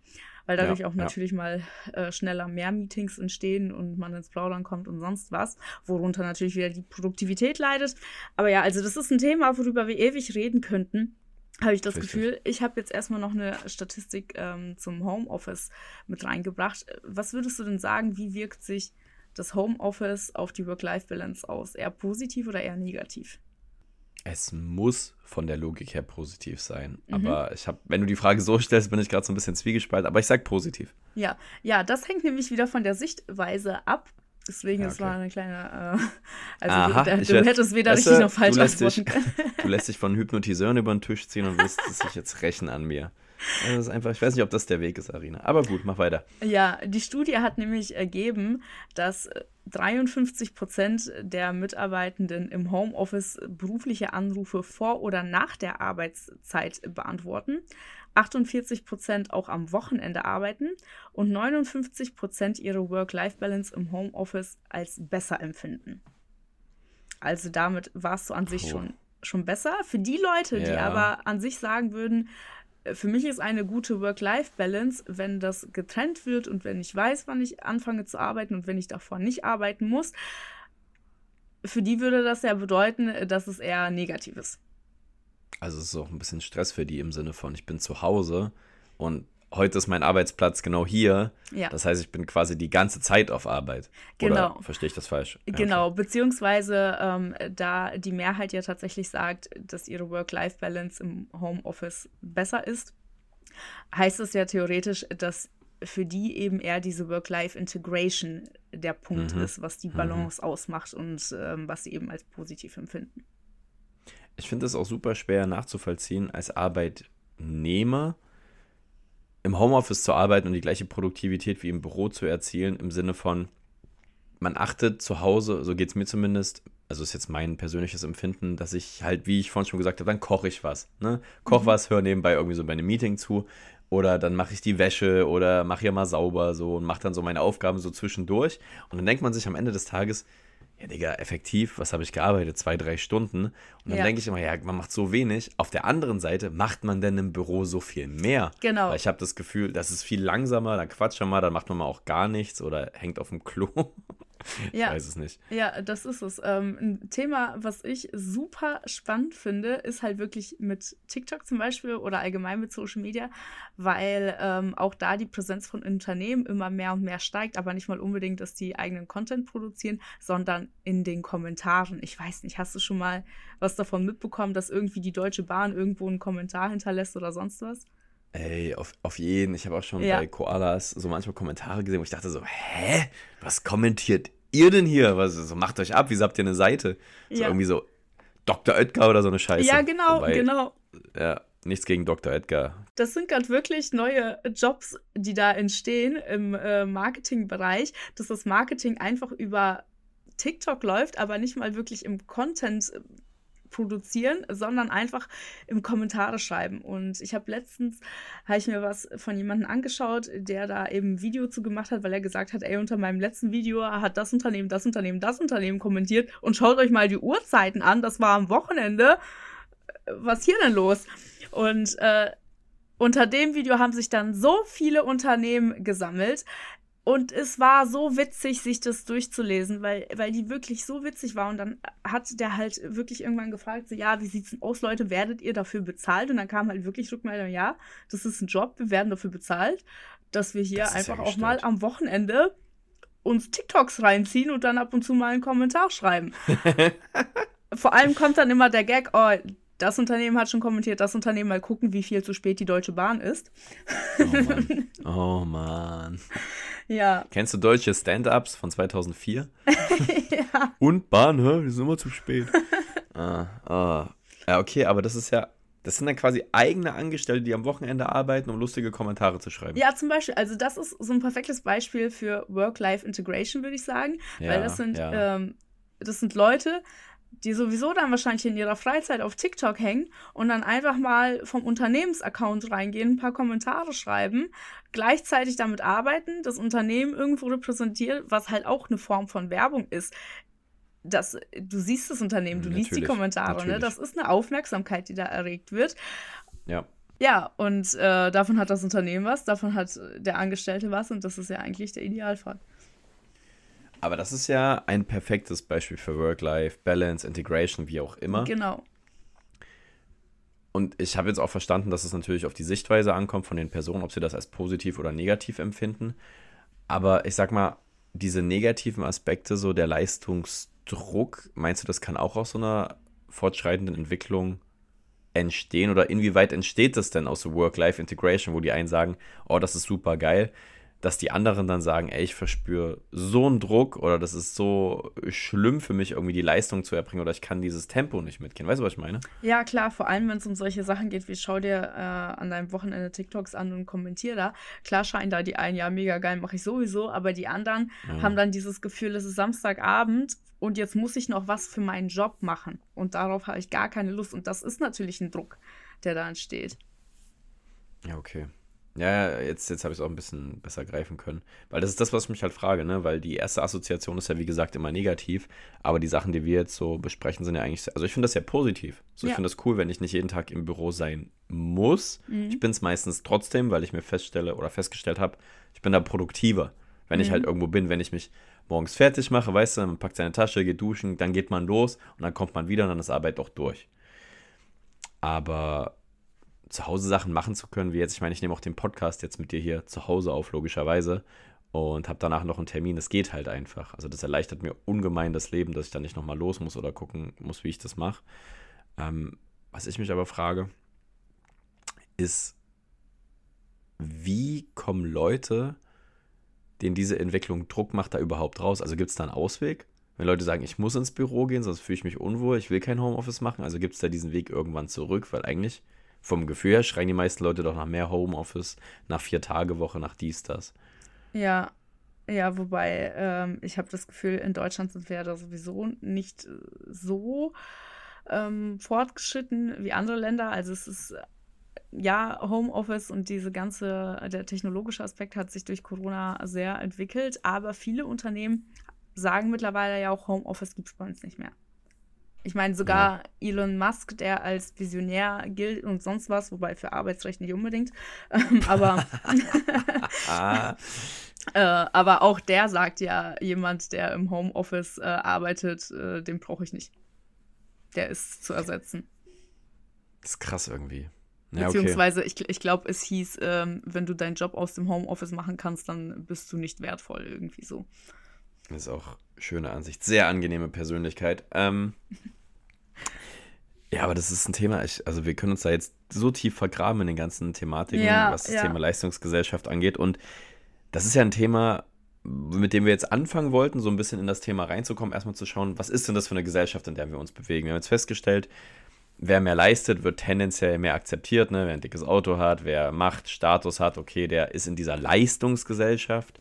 weil dadurch ja, auch natürlich ja. mal äh, schneller mehr Meetings entstehen und man ins Plaudern kommt und sonst was, worunter natürlich wieder die Produktivität leidet. Aber ja, also das ist ein Thema, worüber wir ewig reden könnten habe ich das Richtig. Gefühl. Ich habe jetzt erstmal noch eine Statistik ähm, zum Homeoffice mit reingebracht. Was würdest du denn sagen, wie wirkt sich das Homeoffice auf die Work-Life-Balance aus? Eher positiv oder eher negativ? Es muss von der Logik her positiv sein. Mhm. Aber ich habe, wenn du die Frage so stellst, bin ich gerade so ein bisschen zwiegespalten. Aber ich sage positiv. Ja, ja, das hängt nämlich wieder von der Sichtweise ab. Deswegen, es okay. war eine kleine. Äh, also, Aha, du, du werd, hättest weder richtig noch falsch antworten können. du lässt dich von Hypnotiseuren über den Tisch ziehen und willst sich jetzt rächen an mir. Das ist einfach, ich weiß nicht, ob das der Weg ist, Arina. Aber gut, mach weiter. Ja, die Studie hat nämlich ergeben, dass 53 Prozent der Mitarbeitenden im Homeoffice berufliche Anrufe vor oder nach der Arbeitszeit beantworten, 48 Prozent auch am Wochenende arbeiten und 59 Prozent ihre Work-Life-Balance im Homeoffice als besser empfinden. Also damit warst du an sich schon, schon besser. Für die Leute, ja. die aber an sich sagen würden, äh, für mich ist eine gute Work-Life-Balance, wenn das getrennt wird und wenn ich weiß, wann ich anfange zu arbeiten und wenn ich davor nicht arbeiten muss. Für die würde das ja bedeuten, dass es eher negativ ist. Also es ist auch ein bisschen Stress für die im Sinne von, ich bin zu Hause und heute ist mein Arbeitsplatz genau hier. Ja. Das heißt, ich bin quasi die ganze Zeit auf Arbeit. Genau. Oder verstehe ich das falsch? Genau, okay. beziehungsweise ähm, da die Mehrheit ja tatsächlich sagt, dass ihre Work-Life-Balance im Homeoffice besser ist, heißt es ja theoretisch, dass für die eben eher diese Work-Life-Integration der Punkt mhm. ist, was die mhm. Balance mhm. ausmacht und ähm, was sie eben als positiv empfinden. Ich finde es auch super schwer nachzuvollziehen als Arbeitnehmer im Homeoffice zu arbeiten und die gleiche Produktivität wie im Büro zu erzielen, im Sinne von, man achtet zu Hause, so geht es mir zumindest, also ist jetzt mein persönliches Empfinden, dass ich halt, wie ich vorhin schon gesagt habe, dann koche ich was. Ne? Koch mhm. was, höre nebenbei irgendwie so bei einem Meeting zu oder dann mache ich die Wäsche oder mache ja mal sauber so und mache dann so meine Aufgaben so zwischendurch. Und dann denkt man sich am Ende des Tages, ja, Digga, effektiv, was habe ich gearbeitet? Zwei, drei Stunden. Und dann ja. denke ich immer, ja, man macht so wenig. Auf der anderen Seite macht man denn im Büro so viel mehr. Genau. Weil ich habe das Gefühl, das ist viel langsamer, dann quatscht man mal, dann macht man mal auch gar nichts oder hängt auf dem Klo. Ich ja. weiß es nicht. Ja, das ist es. Ähm, ein Thema, was ich super spannend finde, ist halt wirklich mit TikTok zum Beispiel oder allgemein mit Social Media, weil ähm, auch da die Präsenz von Unternehmen immer mehr und mehr steigt, aber nicht mal unbedingt, dass die eigenen Content produzieren, sondern in den Kommentaren. Ich weiß nicht, hast du schon mal was davon mitbekommen, dass irgendwie die Deutsche Bahn irgendwo einen Kommentar hinterlässt oder sonst was? Ey, auf, auf jeden. Ich habe auch schon ja. bei Koalas so manchmal Kommentare gesehen, wo ich dachte so, hä? Was kommentiert ihr denn hier? Was, so, macht euch ab, wieso habt ihr eine Seite? So ja. irgendwie so Dr. Oetker oder so eine Scheiße. Ja, genau, Wobei, genau. Ja, nichts gegen Dr. Edgar. Das sind gerade wirklich neue Jobs, die da entstehen im äh, Marketingbereich, dass das Marketing einfach über TikTok läuft, aber nicht mal wirklich im Content produzieren, sondern einfach im Kommentare schreiben. Und ich habe letztens, habe ich mir was von jemandem angeschaut, der da eben ein Video zu gemacht hat, weil er gesagt hat, ey, unter meinem letzten Video hat das Unternehmen, das Unternehmen, das Unternehmen kommentiert und schaut euch mal die Uhrzeiten an, das war am Wochenende. Was hier denn los? Und äh, unter dem Video haben sich dann so viele Unternehmen gesammelt. Und es war so witzig, sich das durchzulesen, weil, weil die wirklich so witzig war. Und dann hat der halt wirklich irgendwann gefragt, so, ja, wie sieht's denn aus, Leute, werdet ihr dafür bezahlt? Und dann kam halt wirklich Rückmeldung, ja, das ist ein Job, wir werden dafür bezahlt, dass wir hier einfach ja auch mal am Wochenende uns TikToks reinziehen und dann ab und zu mal einen Kommentar schreiben. Vor allem kommt dann immer der Gag, oh, das Unternehmen hat schon kommentiert, das Unternehmen mal gucken, wie viel zu spät die Deutsche Bahn ist. Oh Mann. Oh Mann. Ja. Kennst du deutsche Stand-Ups von 2004? ja. Und Bahn, hä? Wir sind immer zu spät. ah, ah. Ja, okay, aber das ist ja, das sind dann quasi eigene Angestellte, die am Wochenende arbeiten, um lustige Kommentare zu schreiben. Ja, zum Beispiel. Also das ist so ein perfektes Beispiel für Work-Life-Integration, würde ich sagen. Ja, weil das sind, ja. ähm, das sind Leute, die sowieso dann wahrscheinlich in ihrer Freizeit auf TikTok hängen und dann einfach mal vom Unternehmensaccount reingehen, ein paar Kommentare schreiben, gleichzeitig damit arbeiten, das Unternehmen irgendwo repräsentieren, was halt auch eine Form von Werbung ist. Das, du siehst das Unternehmen, du natürlich, liest die Kommentare, ne? Das ist eine Aufmerksamkeit, die da erregt wird. Ja. Ja, und äh, davon hat das Unternehmen was, davon hat der Angestellte was und das ist ja eigentlich der Idealfall. Aber das ist ja ein perfektes Beispiel für Work-Life, Balance, Integration, wie auch immer. Genau. Und ich habe jetzt auch verstanden, dass es natürlich auf die Sichtweise ankommt von den Personen, ob sie das als positiv oder negativ empfinden. Aber ich sag mal, diese negativen Aspekte, so der Leistungsdruck, meinst du, das kann auch aus so einer fortschreitenden Entwicklung entstehen? Oder inwieweit entsteht das denn aus so Work-Life-Integration, wo die einen sagen, oh, das ist super geil, dass die anderen dann sagen, ey, ich verspüre so einen Druck oder das ist so schlimm für mich, irgendwie die Leistung zu erbringen oder ich kann dieses Tempo nicht mitgehen. Weißt du, was ich meine? Ja, klar, vor allem, wenn es um solche Sachen geht, wie schau dir äh, an deinem Wochenende TikToks an und kommentier da. Klar scheinen da die einen, ja, mega geil, mache ich sowieso, aber die anderen ja. haben dann dieses Gefühl, es ist Samstagabend und jetzt muss ich noch was für meinen Job machen und darauf habe ich gar keine Lust und das ist natürlich ein Druck, der da entsteht. Ja, okay. Ja, jetzt, jetzt habe ich es auch ein bisschen besser greifen können. Weil das ist das, was ich mich halt frage, ne? Weil die erste Assoziation ist ja, wie gesagt, immer negativ. Aber die Sachen, die wir jetzt so besprechen, sind ja eigentlich. Also ich finde das ja positiv. So, ja. Ich finde das cool, wenn ich nicht jeden Tag im Büro sein muss. Mhm. Ich bin es meistens trotzdem, weil ich mir feststelle oder festgestellt habe, ich bin da produktiver, wenn mhm. ich halt irgendwo bin, wenn ich mich morgens fertig mache, weißt du, man packt seine Tasche, geht duschen, dann geht man los und dann kommt man wieder und dann ist Arbeit doch durch. Aber zu Hause Sachen machen zu können, wie jetzt, ich meine, ich nehme auch den Podcast jetzt mit dir hier zu Hause auf, logischerweise, und habe danach noch einen Termin. Es geht halt einfach. Also das erleichtert mir ungemein das Leben, dass ich dann nicht nochmal los muss oder gucken muss, wie ich das mache. Ähm, was ich mich aber frage, ist, wie kommen Leute, denen diese Entwicklung Druck macht, da überhaupt raus? Also gibt es da einen Ausweg? Wenn Leute sagen, ich muss ins Büro gehen, sonst fühle ich mich unwohl, ich will kein Homeoffice machen, also gibt es da diesen Weg irgendwann zurück, weil eigentlich vom Gefühl her schreien die meisten Leute doch nach mehr Homeoffice, nach vier Tage Woche, nach dies, das. Ja, ja, wobei ähm, ich habe das Gefühl, in Deutschland sind wir ja da sowieso nicht so ähm, fortgeschritten wie andere Länder. Also es ist ja Homeoffice und diese ganze, der technologische Aspekt hat sich durch Corona sehr entwickelt, aber viele Unternehmen sagen mittlerweile ja auch, Homeoffice gibt es bei uns nicht mehr. Ich meine, sogar ja. Elon Musk, der als Visionär gilt und sonst was, wobei für Arbeitsrecht nicht unbedingt, ähm, aber, äh, aber auch der sagt ja, jemand, der im Homeoffice äh, arbeitet, äh, den brauche ich nicht. Der ist zu ersetzen. Das ist krass irgendwie. Ja, Beziehungsweise, okay. ich, ich glaube, es hieß, ähm, wenn du deinen Job aus dem Homeoffice machen kannst, dann bist du nicht wertvoll, irgendwie so. Das ist auch schöne Ansicht. Sehr angenehme Persönlichkeit. Ähm, ja, aber das ist ein Thema, ich, also wir können uns da jetzt so tief vergraben in den ganzen Thematiken, ja, was das ja. Thema Leistungsgesellschaft angeht. Und das ist ja ein Thema, mit dem wir jetzt anfangen wollten, so ein bisschen in das Thema reinzukommen, erstmal zu schauen, was ist denn das für eine Gesellschaft, in der wir uns bewegen. Wir haben jetzt festgestellt, wer mehr leistet, wird tendenziell mehr akzeptiert. Ne? Wer ein dickes Auto hat, wer Macht, Status hat, okay, der ist in dieser Leistungsgesellschaft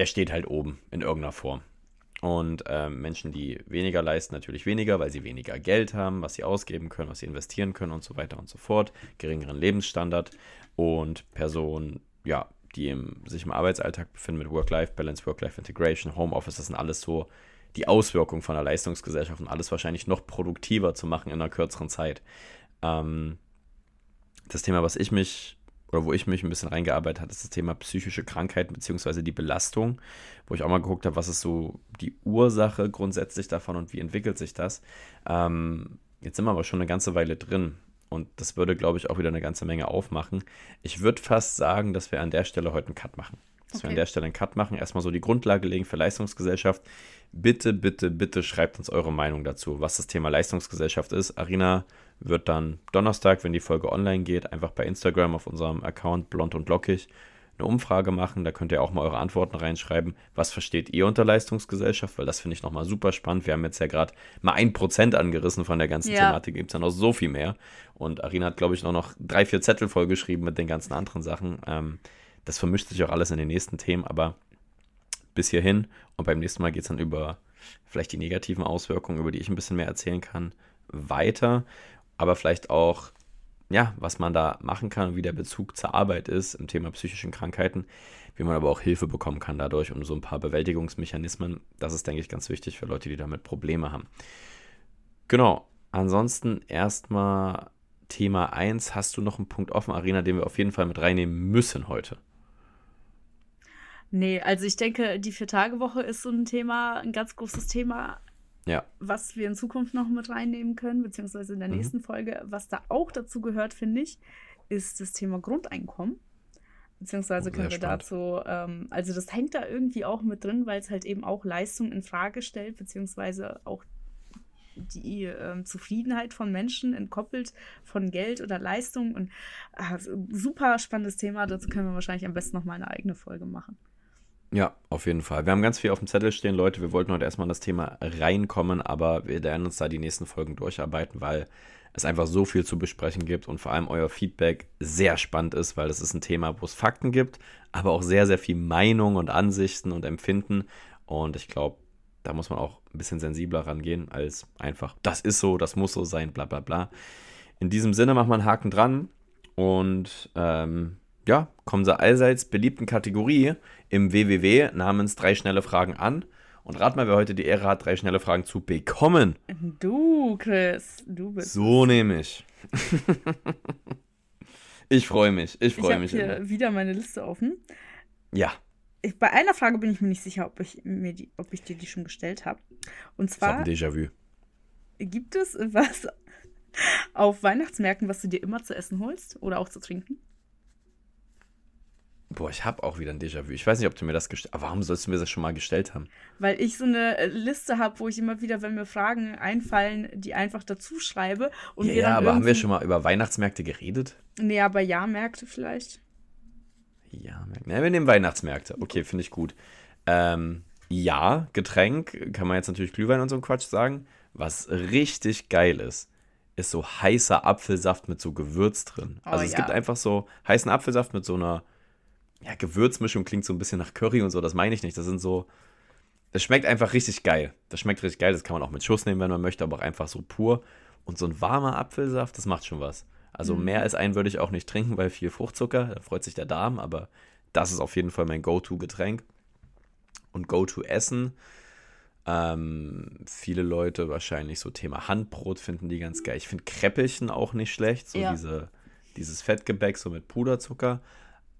der steht halt oben in irgendeiner Form. Und äh, Menschen, die weniger leisten, natürlich weniger, weil sie weniger Geld haben, was sie ausgeben können, was sie investieren können und so weiter und so fort, geringeren Lebensstandard und Personen, ja, die im, sich im Arbeitsalltag befinden mit Work-Life-Balance, Work-Life-Integration, Homeoffice, das sind alles so die Auswirkungen von der Leistungsgesellschaft und alles wahrscheinlich noch produktiver zu machen in einer kürzeren Zeit. Ähm, das Thema, was ich mich oder wo ich mich ein bisschen reingearbeitet habe, ist das Thema psychische Krankheiten bzw. die Belastung, wo ich auch mal geguckt habe, was ist so die Ursache grundsätzlich davon und wie entwickelt sich das. Ähm, jetzt sind wir aber schon eine ganze Weile drin und das würde, glaube ich, auch wieder eine ganze Menge aufmachen. Ich würde fast sagen, dass wir an der Stelle heute einen Cut machen. Dass okay. wir an der Stelle einen Cut machen, erstmal so die Grundlage legen für Leistungsgesellschaft. Bitte, bitte, bitte schreibt uns eure Meinung dazu, was das Thema Leistungsgesellschaft ist. Arina wird dann Donnerstag, wenn die Folge online geht, einfach bei Instagram auf unserem Account blond und lockig eine Umfrage machen. Da könnt ihr auch mal eure Antworten reinschreiben. Was versteht ihr unter Leistungsgesellschaft? Weil das finde ich nochmal super spannend. Wir haben jetzt ja gerade mal ein Prozent angerissen von der ganzen ja. Thematik. Gibt es ja noch so viel mehr. Und Arina hat, glaube ich, noch, noch drei, vier Zettel vollgeschrieben mit den ganzen anderen Sachen. Ähm, das vermischt sich auch alles in den nächsten Themen, aber bis hierhin. Und beim nächsten Mal geht es dann über vielleicht die negativen Auswirkungen, über die ich ein bisschen mehr erzählen kann, weiter aber vielleicht auch, ja, was man da machen kann und wie der Bezug zur Arbeit ist im Thema psychischen Krankheiten, wie man aber auch Hilfe bekommen kann dadurch und so ein paar Bewältigungsmechanismen. Das ist, denke ich, ganz wichtig für Leute, die damit Probleme haben. Genau. Ansonsten erstmal Thema 1. Hast du noch einen Punkt offen, Arena, den wir auf jeden Fall mit reinnehmen müssen heute? Nee, also ich denke, die Vier-Tage-Woche ist so ein Thema, ein ganz großes Thema. Ja. Was wir in Zukunft noch mit reinnehmen können, beziehungsweise in der mhm. nächsten Folge. Was da auch dazu gehört, finde ich, ist das Thema Grundeinkommen. Beziehungsweise oh, können wir spannend. dazu, ähm, also das hängt da irgendwie auch mit drin, weil es halt eben auch Leistung in Frage stellt, beziehungsweise auch die ähm, Zufriedenheit von Menschen entkoppelt von Geld oder Leistung. Und äh, super spannendes Thema. Dazu können wir wahrscheinlich am besten noch mal eine eigene Folge machen. Ja, auf jeden Fall. Wir haben ganz viel auf dem Zettel stehen, Leute. Wir wollten heute erstmal in das Thema reinkommen, aber wir werden uns da die nächsten Folgen durcharbeiten, weil es einfach so viel zu besprechen gibt und vor allem euer Feedback sehr spannend ist, weil das ist ein Thema, wo es Fakten gibt, aber auch sehr, sehr viel Meinung und Ansichten und Empfinden. Und ich glaube, da muss man auch ein bisschen sensibler rangehen, als einfach, das ist so, das muss so sein, bla bla bla. In diesem Sinne machen wir einen Haken dran und ähm, ja, kommen zur allseits beliebten Kategorie im WWW namens drei schnelle Fragen an. Und rat mal, wer heute die Ehre hat, drei schnelle Fragen zu bekommen. Du, Chris, du bist. So nehme ich. ich freue mich. Ich freue mich. Ich habe hier wieder meine Liste offen. Ja. Ich, bei einer Frage bin ich mir nicht sicher, ob ich, mir die, ob ich dir die schon gestellt habe. Und zwar. Ich habe ein Déjà-vu. Gibt es was auf Weihnachtsmärkten, was du dir immer zu essen holst oder auch zu trinken? Boah, ich habe auch wieder ein Déjà-vu. Ich weiß nicht, ob du mir das gestellt hast. Aber warum sollst du mir das schon mal gestellt haben? Weil ich so eine äh, Liste habe, wo ich immer wieder, wenn mir Fragen einfallen, die einfach dazu schreibe. Und ja, ja aber haben wir schon mal über Weihnachtsmärkte geredet? Nee, aber Jahrmärkte vielleicht. Jahrmärkte. Ne, wir nehmen Weihnachtsmärkte. Okay, finde ich gut. Ähm, ja, Getränk, kann man jetzt natürlich Glühwein und so ein Quatsch sagen. Was richtig geil ist, ist so heißer Apfelsaft mit so Gewürz drin. Oh, also es ja. gibt einfach so heißen Apfelsaft mit so einer ja, Gewürzmischung klingt so ein bisschen nach Curry und so, das meine ich nicht. Das sind so, das schmeckt einfach richtig geil. Das schmeckt richtig geil, das kann man auch mit Schuss nehmen, wenn man möchte, aber auch einfach so pur. Und so ein warmer Apfelsaft, das macht schon was. Also mhm. mehr als einen würde ich auch nicht trinken, weil viel Fruchtzucker, da freut sich der Darm, aber das ist auf jeden Fall mein Go-To-Getränk. Und Go-To-Essen. Ähm, viele Leute wahrscheinlich so Thema Handbrot finden die ganz geil. Ich finde Kräppelchen auch nicht schlecht, so ja. diese, dieses Fettgebäck so mit Puderzucker.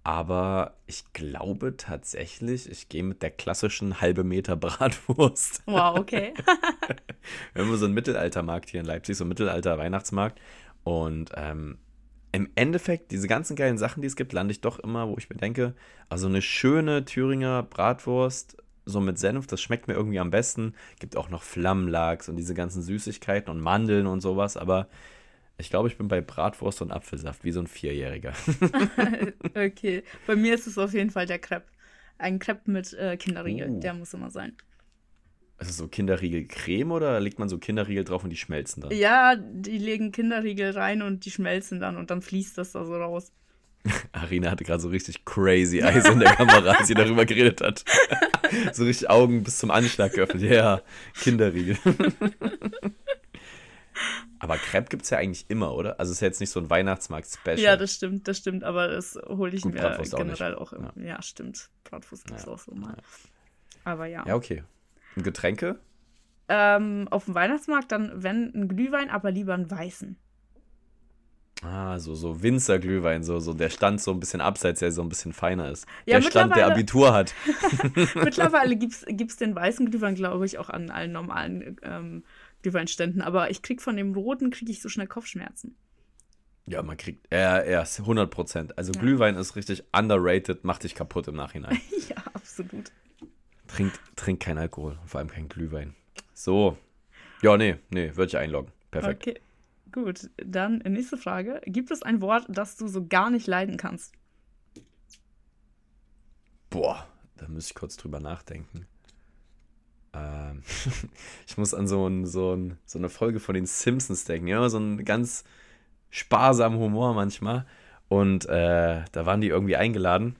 Aber ich glaube tatsächlich, ich gehe mit der klassischen halbe Meter Bratwurst. Wow, okay. Wir haben so einen Mittelaltermarkt hier in Leipzig, so einen Mittelalter-Weihnachtsmarkt. Und ähm, im Endeffekt, diese ganzen geilen Sachen, die es gibt, lande ich doch immer, wo ich mir denke, also eine schöne Thüringer Bratwurst, so mit Senf, das schmeckt mir irgendwie am besten. Gibt auch noch Flammlachs und diese ganzen Süßigkeiten und Mandeln und sowas, aber ich glaube, ich bin bei Bratwurst und Apfelsaft, wie so ein Vierjähriger. okay. Bei mir ist es auf jeden Fall der Crepe. Ein Crepe mit äh, Kinderriegel, uh. der muss immer sein. Ist es so Kinderriegel-Creme oder legt man so Kinderriegel drauf und die schmelzen dann? Ja, die legen Kinderriegel rein und die schmelzen dann und dann fließt das da so raus. Arina hatte gerade so richtig crazy Eyes in der Kamera, als sie darüber geredet hat. so richtig Augen bis zum Anschlag geöffnet. Ja, Kinderriegel. Aber Crepe gibt es ja eigentlich immer, oder? Also es ist ja jetzt nicht so ein Weihnachtsmarkt-Special. Ja, das stimmt, das stimmt. Aber das hole ich Gut, mir Bratwurst generell auch, auch immer. Ja. ja. stimmt. Bratwurst gibt es ja. auch so mal. Aber ja. Ja, okay. Und Getränke? Ähm, auf dem Weihnachtsmarkt dann, wenn ein Glühwein, aber lieber einen weißen. Ah, so, so Winzerglühwein, so, so der Stand so ein bisschen abseits, der so ein bisschen feiner ist. Ja, der Stand, der Abitur hat. mittlerweile gibt es den weißen Glühwein, glaube ich, auch an allen normalen ähm, Glühweinständen, aber ich krieg von dem roten, kriege ich so schnell Kopfschmerzen. Ja, man kriegt, er, er ist 100 Prozent. Also ja. Glühwein ist richtig underrated, macht dich kaputt im Nachhinein. ja, absolut. Trink, trink kein Alkohol, vor allem kein Glühwein. So. Ja, nee, nee, würde ich einloggen. Perfekt. Okay, gut. Dann nächste Frage. Gibt es ein Wort, das du so gar nicht leiden kannst? Boah, da müsste ich kurz drüber nachdenken. Ähm, ich muss an so, ein, so, ein, so eine Folge von den Simpsons denken. Ja, so einen ganz sparsamen Humor manchmal. Und äh, da waren die irgendwie eingeladen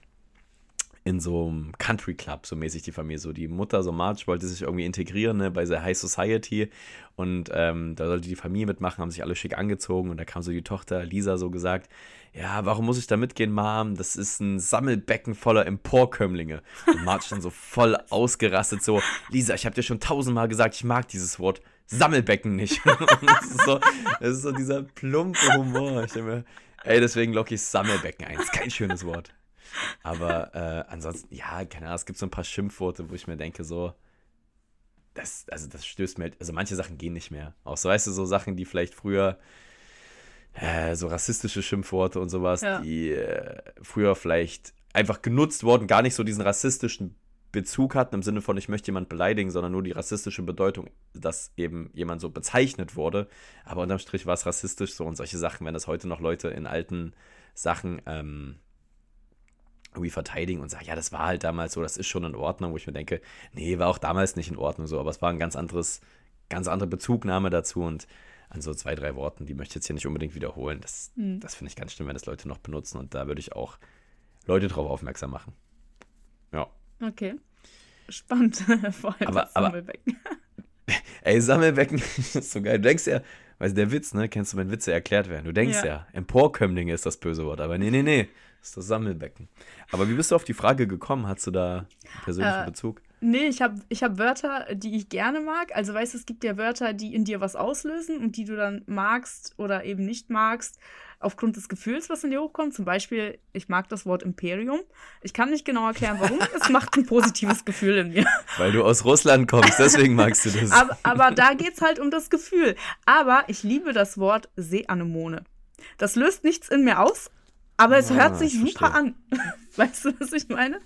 in so einem Country Club, so mäßig die Familie. So die Mutter, so Marge, wollte sich irgendwie integrieren ne, bei der High Society. Und ähm, da sollte die Familie mitmachen, haben sich alle schick angezogen. Und da kam so die Tochter Lisa so gesagt: Ja, warum muss ich da mitgehen, Mom? Das ist ein Sammelbecken voller Emporkömmlinge. Und Marge dann so voll ausgerastet: So, Lisa, ich habe dir schon tausendmal gesagt, ich mag dieses Wort. Sammelbecken nicht. das, ist so, das ist so dieser plumpe Humor. Ich denke mir, ey, deswegen locke ich Sammelbecken ein. Das ist kein schönes Wort. Aber äh, ansonsten, ja, keine Ahnung, es gibt so ein paar Schimpfworte, wo ich mir denke, so, das, also das stößt mir, also manche Sachen gehen nicht mehr. Auch so, weißt du, so Sachen, die vielleicht früher, äh, so rassistische Schimpfworte und sowas, ja. die äh, früher vielleicht einfach genutzt wurden, gar nicht so diesen rassistischen Bezug hatten, im Sinne von, ich möchte jemand beleidigen, sondern nur die rassistische Bedeutung, dass eben jemand so bezeichnet wurde. Aber unterm Strich war es rassistisch so und solche Sachen, wenn das heute noch Leute in alten Sachen ähm, irgendwie verteidigen und sagen, ja, das war halt damals so, das ist schon in Ordnung, wo ich mir denke, nee, war auch damals nicht in Ordnung so, aber es war ein ganz anderes, ganz andere Bezugnahme dazu und an so zwei, drei Worten, die möchte ich jetzt hier nicht unbedingt wiederholen. Das, mhm. das finde ich ganz schlimm, wenn das Leute noch benutzen und da würde ich auch Leute drauf aufmerksam machen. Ja. Okay. Spannend. Vor allem aber, das Sammelbecken. Aber, ey, Sammelbecken ist so geil. Du denkst ja, weißt du, der Witz, ne? Kennst du, wenn Witze erklärt werden? Du denkst ja, ja Emporkömmlinge ist das böse Wort, aber nee, nee, nee. Das ist das Sammelbecken. Aber wie bist du auf die Frage gekommen? Hast du da einen persönlichen äh, Bezug? Nee, ich habe ich hab Wörter, die ich gerne mag. Also weißt du, es gibt ja Wörter, die in dir was auslösen und die du dann magst oder eben nicht magst, aufgrund des Gefühls, was in dir hochkommt. Zum Beispiel, ich mag das Wort Imperium. Ich kann nicht genau erklären, warum. es macht ein positives Gefühl in mir. Weil du aus Russland kommst, deswegen magst du das. aber, aber da geht es halt um das Gefühl. Aber ich liebe das Wort Seeanemone. Das löst nichts in mir aus, aber es ah, hört sich super verstehe. an. Weißt du, was ich meine?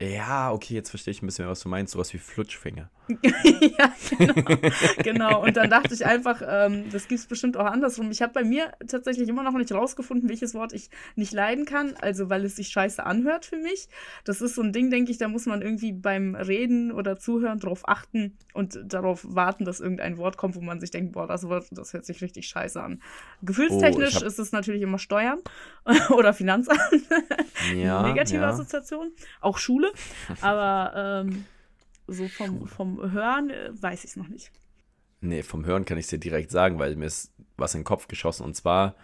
Ja, okay, jetzt verstehe ich ein bisschen, was du meinst. Sowas wie Flutschfinger. ja, genau. genau. Und dann dachte ich einfach, ähm, das gibt es bestimmt auch andersrum. Ich habe bei mir tatsächlich immer noch nicht rausgefunden, welches Wort ich nicht leiden kann. Also, weil es sich scheiße anhört für mich. Das ist so ein Ding, denke ich, da muss man irgendwie beim Reden oder Zuhören drauf achten und darauf warten, dass irgendein Wort kommt, wo man sich denkt, boah, das Wort, das hört sich richtig scheiße an. Gefühlstechnisch oh, ist es natürlich immer Steuern oder Finanzamt. Ja, Negative ja. Assoziation. Auch Schule. Aber ähm, so vom, vom Hören äh, weiß ich es noch nicht. Nee, vom Hören kann ich es dir direkt sagen, weil mir ist was in den Kopf geschossen. Und zwar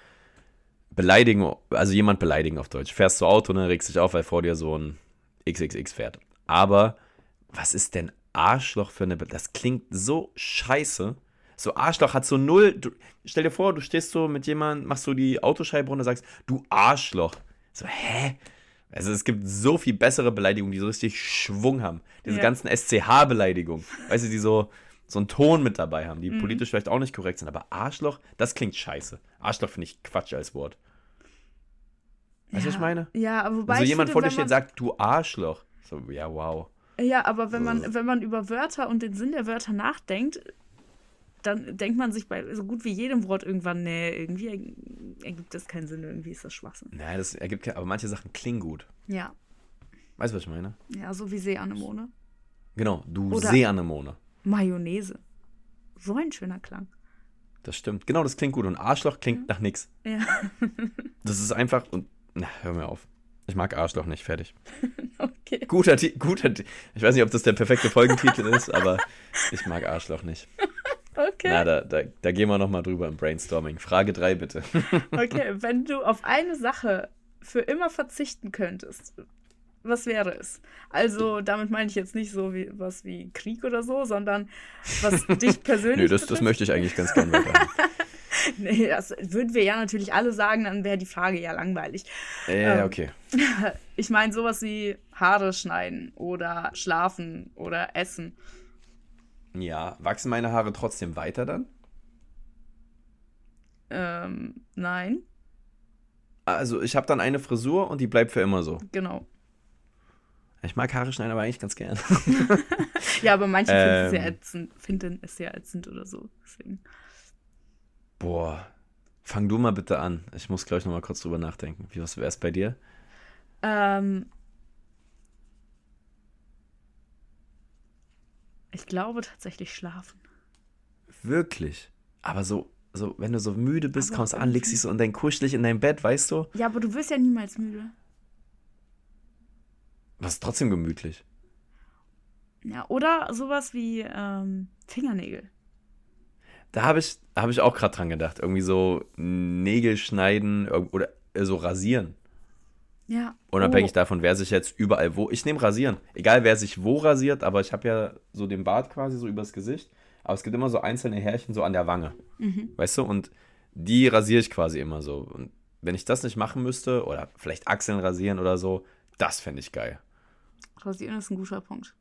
beleidigen, also jemand beleidigen auf Deutsch. Fährst du Auto, ne, regst dich auf, weil vor dir so ein XXX fährt. Aber was ist denn Arschloch für eine. Be das klingt so scheiße. So Arschloch hat so null. Du, stell dir vor, du stehst so mit jemandem, machst so die Autoscheibe runter und sagst, du Arschloch. So, hä? Also es gibt so viel bessere Beleidigungen, die so richtig Schwung haben. Diese ja. ganzen SCH-Beleidigungen, weißt du, die so, so einen Ton mit dabei haben, die mhm. politisch vielleicht auch nicht korrekt sind. Aber Arschloch, das klingt scheiße. Arschloch finde ich Quatsch als Wort. Weißt du, ja. was ich meine? Ja, aber wobei. Also jemand vor dir steht und sagt, du Arschloch. So, ja, wow. Ja, aber wenn man, wenn man über Wörter und den Sinn der Wörter nachdenkt, dann denkt man sich bei so gut wie jedem Wort irgendwann, nee, irgendwie ergibt das keinen Sinn, irgendwie ist das Schwachsinn. Nein, das ergibt keinen, aber manche Sachen klingen gut. Ja. Weißt du, was ich meine? Ja, so wie Seeanemone. Genau, du Oder Seeanemone. Mayonnaise. So ein schöner Klang. Das stimmt. Genau, das klingt gut. Und Arschloch klingt ja. nach nichts. Ja. das ist einfach und na, hör mir auf. Ich mag Arschloch nicht, fertig. okay. Guter, guter, ich weiß nicht, ob das der perfekte Folgentitel ist, aber ich mag Arschloch nicht. Okay. Na, da, da, da gehen wir nochmal drüber im Brainstorming. Frage 3 bitte. okay, wenn du auf eine Sache für immer verzichten könntest, was wäre es? Also, damit meine ich jetzt nicht so wie was wie Krieg oder so, sondern was dich persönlich. Nö, das, das möchte ich eigentlich ganz gerne weiter. nee, das würden wir ja natürlich alle sagen, dann wäre die Frage ja langweilig. Ja, ähm, okay. Ich meine, sowas wie Haare schneiden oder schlafen oder essen. Ja, wachsen meine Haare trotzdem weiter dann? Ähm, nein. Also ich habe dann eine Frisur und die bleibt für immer so. Genau. Ich mag Haare schneiden aber eigentlich ganz gern. ja, aber manche ähm, finden es ja ätzend, finden es ja ätzend oder so. Deswegen. Boah. Fang du mal bitte an. Ich muss, glaube ich, noch mal kurz drüber nachdenken. Wie was wäre es bei dir? Ähm, Ich glaube tatsächlich schlafen. Wirklich? Aber so, so wenn du so müde bist, aber kommst an, legst dich so in dein kuschelig in dein Bett, weißt du? Ja, aber du wirst ja niemals müde. Was ist trotzdem gemütlich? Ja, oder sowas wie ähm, Fingernägel. Da habe ich, hab ich auch gerade dran gedacht. Irgendwie so Nägel schneiden oder äh, so rasieren. Ja. Unabhängig oh. davon, wer sich jetzt überall wo. Ich nehme Rasieren. Egal wer sich wo rasiert, aber ich habe ja so den Bart quasi so übers Gesicht. Aber es gibt immer so einzelne Härchen so an der Wange. Mhm. Weißt du? Und die rasiere ich quasi immer so. Und wenn ich das nicht machen müsste, oder vielleicht Achseln rasieren oder so, das fände ich geil. Rasieren ist ein guter Punkt.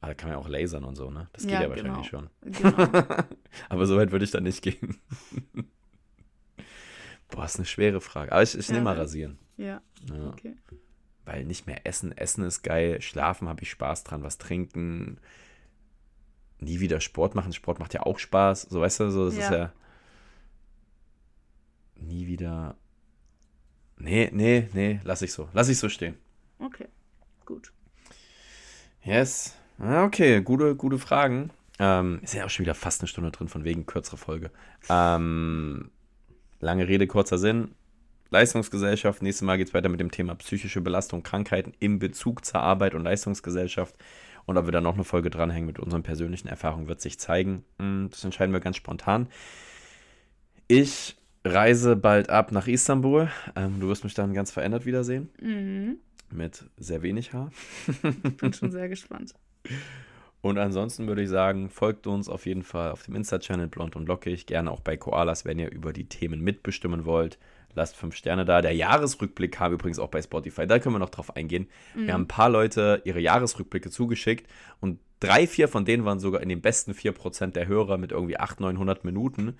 Aber da kann man ja auch lasern und so, ne? Das geht ja, ja wahrscheinlich genau. schon. Genau. aber so weit würde ich da nicht gehen. Boah, ist eine schwere Frage. Aber ich, ich ja, nehme mal rasieren. Ja. ja. Okay. Weil nicht mehr essen. Essen ist geil. Schlafen habe ich Spaß dran. Was trinken. Nie wieder Sport machen. Sport macht ja auch Spaß. So, weißt du, so, das ja. ist ja. Nie wieder. Nee, nee, nee, lass ich so. Lass ich so stehen. Okay, gut. Yes. Okay, gute, gute Fragen. Ähm, ist ja auch schon wieder fast eine Stunde drin, von wegen kürzere Folge. Ähm, lange Rede, kurzer Sinn. Leistungsgesellschaft. Nächstes Mal geht es weiter mit dem Thema psychische Belastung, Krankheiten im Bezug zur Arbeit und Leistungsgesellschaft. Und ob wir da noch eine Folge dranhängen mit unseren persönlichen Erfahrungen, wird sich zeigen. Hm, das entscheiden wir ganz spontan. Ich reise bald ab nach Istanbul. Ähm, du wirst mich dann ganz verändert wiedersehen. Mhm. Mit sehr wenig Haar. Bin schon sehr gespannt. Und ansonsten würde ich sagen, folgt uns auf jeden Fall auf dem Insta-Channel Blond und Lockig. Gerne auch bei Koalas, wenn ihr über die Themen mitbestimmen wollt. Lasst fünf Sterne da. Der Jahresrückblick kam übrigens auch bei Spotify. Da können wir noch drauf eingehen. Mhm. Wir haben ein paar Leute ihre Jahresrückblicke zugeschickt und drei, vier von denen waren sogar in den besten 4% der Hörer mit irgendwie 800, 900 Minuten.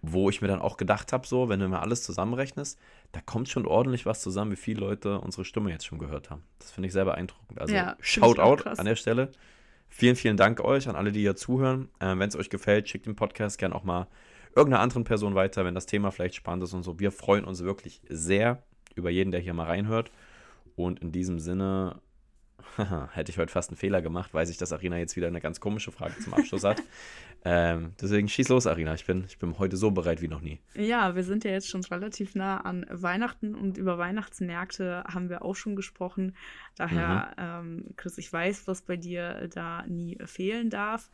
Wo ich mir dann auch gedacht habe, so, wenn du mal alles zusammenrechnest, da kommt schon ordentlich was zusammen, wie viele Leute unsere Stimme jetzt schon gehört haben. Das finde ich sehr beeindruckend. Also, ja, shout out an der Stelle. Vielen, vielen Dank euch, an alle, die hier zuhören. Äh, wenn es euch gefällt, schickt den Podcast gerne auch mal irgendeiner anderen Person weiter, wenn das Thema vielleicht spannend ist und so. Wir freuen uns wirklich sehr über jeden, der hier mal reinhört. Und in diesem Sinne hätte ich heute fast einen Fehler gemacht, weiß ich, dass Arina jetzt wieder eine ganz komische Frage zum Abschluss hat. Ähm, deswegen schieß los, Arina. Ich bin, ich bin heute so bereit wie noch nie. Ja, wir sind ja jetzt schon relativ nah an Weihnachten und über Weihnachtsmärkte haben wir auch schon gesprochen. Daher, mhm. ähm, Chris, ich weiß, was bei dir da nie fehlen darf.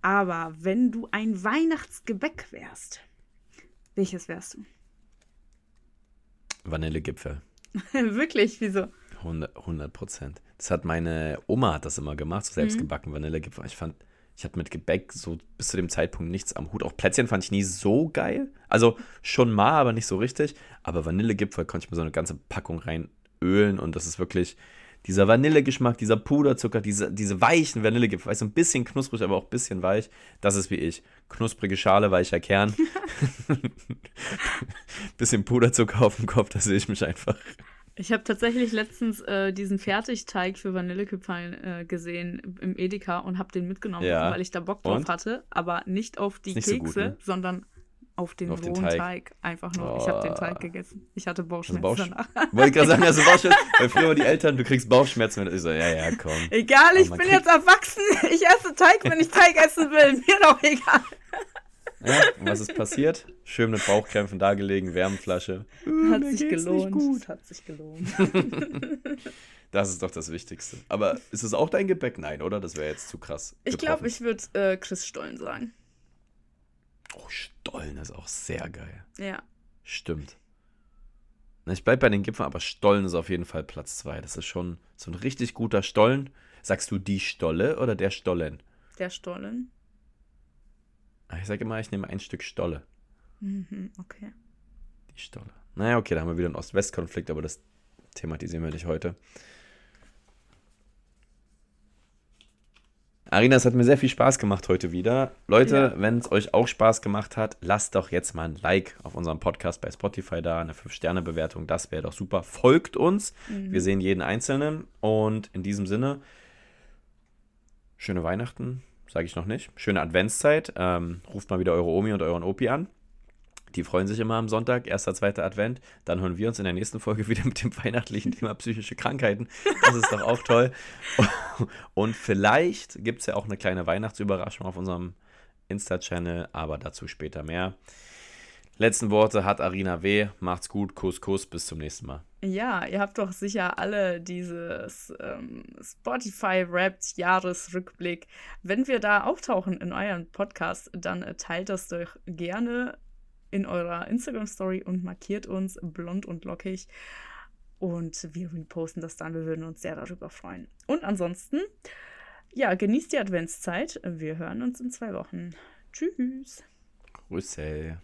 Aber wenn du ein Weihnachtsgebäck wärst, welches wärst du? Vanillegipfel. Wirklich? Wieso? 100 Prozent. Das hat meine Oma hat das immer gemacht, so selbstgebacken mhm. Vanillegipfel. Ich fand, ich hatte mit Gebäck so bis zu dem Zeitpunkt nichts am Hut. Auch Plätzchen fand ich nie so geil. Also schon mal, aber nicht so richtig. Aber Vanillegipfel konnte ich mir so eine ganze Packung reinölen und das ist wirklich, dieser Vanillegeschmack, dieser Puderzucker, diese, diese weichen Vanillegipfel, weißt du, ein bisschen knusprig, aber auch ein bisschen weich. Das ist wie ich. Knusprige Schale, weicher Kern. bisschen Puderzucker auf dem Kopf, da sehe ich mich einfach. Ich habe tatsächlich letztens äh, diesen Fertigteig für Vanillekipferl äh, gesehen im Edeka und habe den mitgenommen, ja. weil ich da Bock drauf und? hatte, aber nicht auf die nicht Kekse, so gut, ne? sondern auf den auf rohen den Teig. Teig. Einfach nur. Oh. Ich habe den Teig gegessen. Ich hatte Bauchschmerzen also Bauchsch danach. Wollte ich gerade sagen, also Bauchschmerzen. Weil früher die Eltern, du kriegst Bauchschmerzen. Ich so, ja, ja, komm. Egal, ich bin jetzt erwachsen. Ich esse Teig, wenn ich Teig essen will. Mir doch egal. Ja, und was ist passiert? Schön mit Bauchkrämpfen dagelegen, Wärmflasche. Hat uh, sich gelohnt. Gut. Hat sich gelohnt. das ist doch das Wichtigste. Aber ist es auch dein Gepäck? Nein, oder? Das wäre jetzt zu krass. Ich glaube, ich würde äh, Chris Stollen sagen. Oh, Stollen ist auch sehr geil. Ja. Stimmt. Ich bleibe bei den Gipfeln, aber Stollen ist auf jeden Fall Platz 2. Das ist schon so ein richtig guter Stollen. Sagst du die Stolle oder der Stollen? Der Stollen. Ah, ich sage immer, ich nehme ein Stück Stolle. Mhm, okay. Die Stolle. Naja, okay, da haben wir wieder einen Ost-West-Konflikt, aber das thematisieren wir nicht heute. Arina, es hat mir sehr viel Spaß gemacht heute wieder. Leute, ja. wenn es euch auch Spaß gemacht hat, lasst doch jetzt mal ein Like auf unserem Podcast bei Spotify da, eine 5-Sterne-Bewertung, das wäre doch super. Folgt uns, mhm. wir sehen jeden Einzelnen und in diesem Sinne, schöne Weihnachten, sage ich noch nicht. Schöne Adventszeit, ähm, ruft mal wieder eure Omi und euren Opi an. Die freuen sich immer am Sonntag, erster, zweiter Advent. Dann hören wir uns in der nächsten Folge wieder mit dem weihnachtlichen Thema psychische Krankheiten. Das ist doch auch toll. Und vielleicht gibt es ja auch eine kleine Weihnachtsüberraschung auf unserem Insta-Channel, aber dazu später mehr. Letzten Worte hat Arina W. Macht's gut, Kuss, Kuss, bis zum nächsten Mal. Ja, ihr habt doch sicher alle dieses ähm, Spotify-Rapt Jahresrückblick. Wenn wir da auftauchen in eurem Podcast, dann äh, teilt das doch gerne in eurer Instagram-Story und markiert uns blond und lockig. Und wir reposten das dann. Wir würden uns sehr darüber freuen. Und ansonsten, ja, genießt die Adventszeit. Wir hören uns in zwei Wochen. Tschüss. Grüße.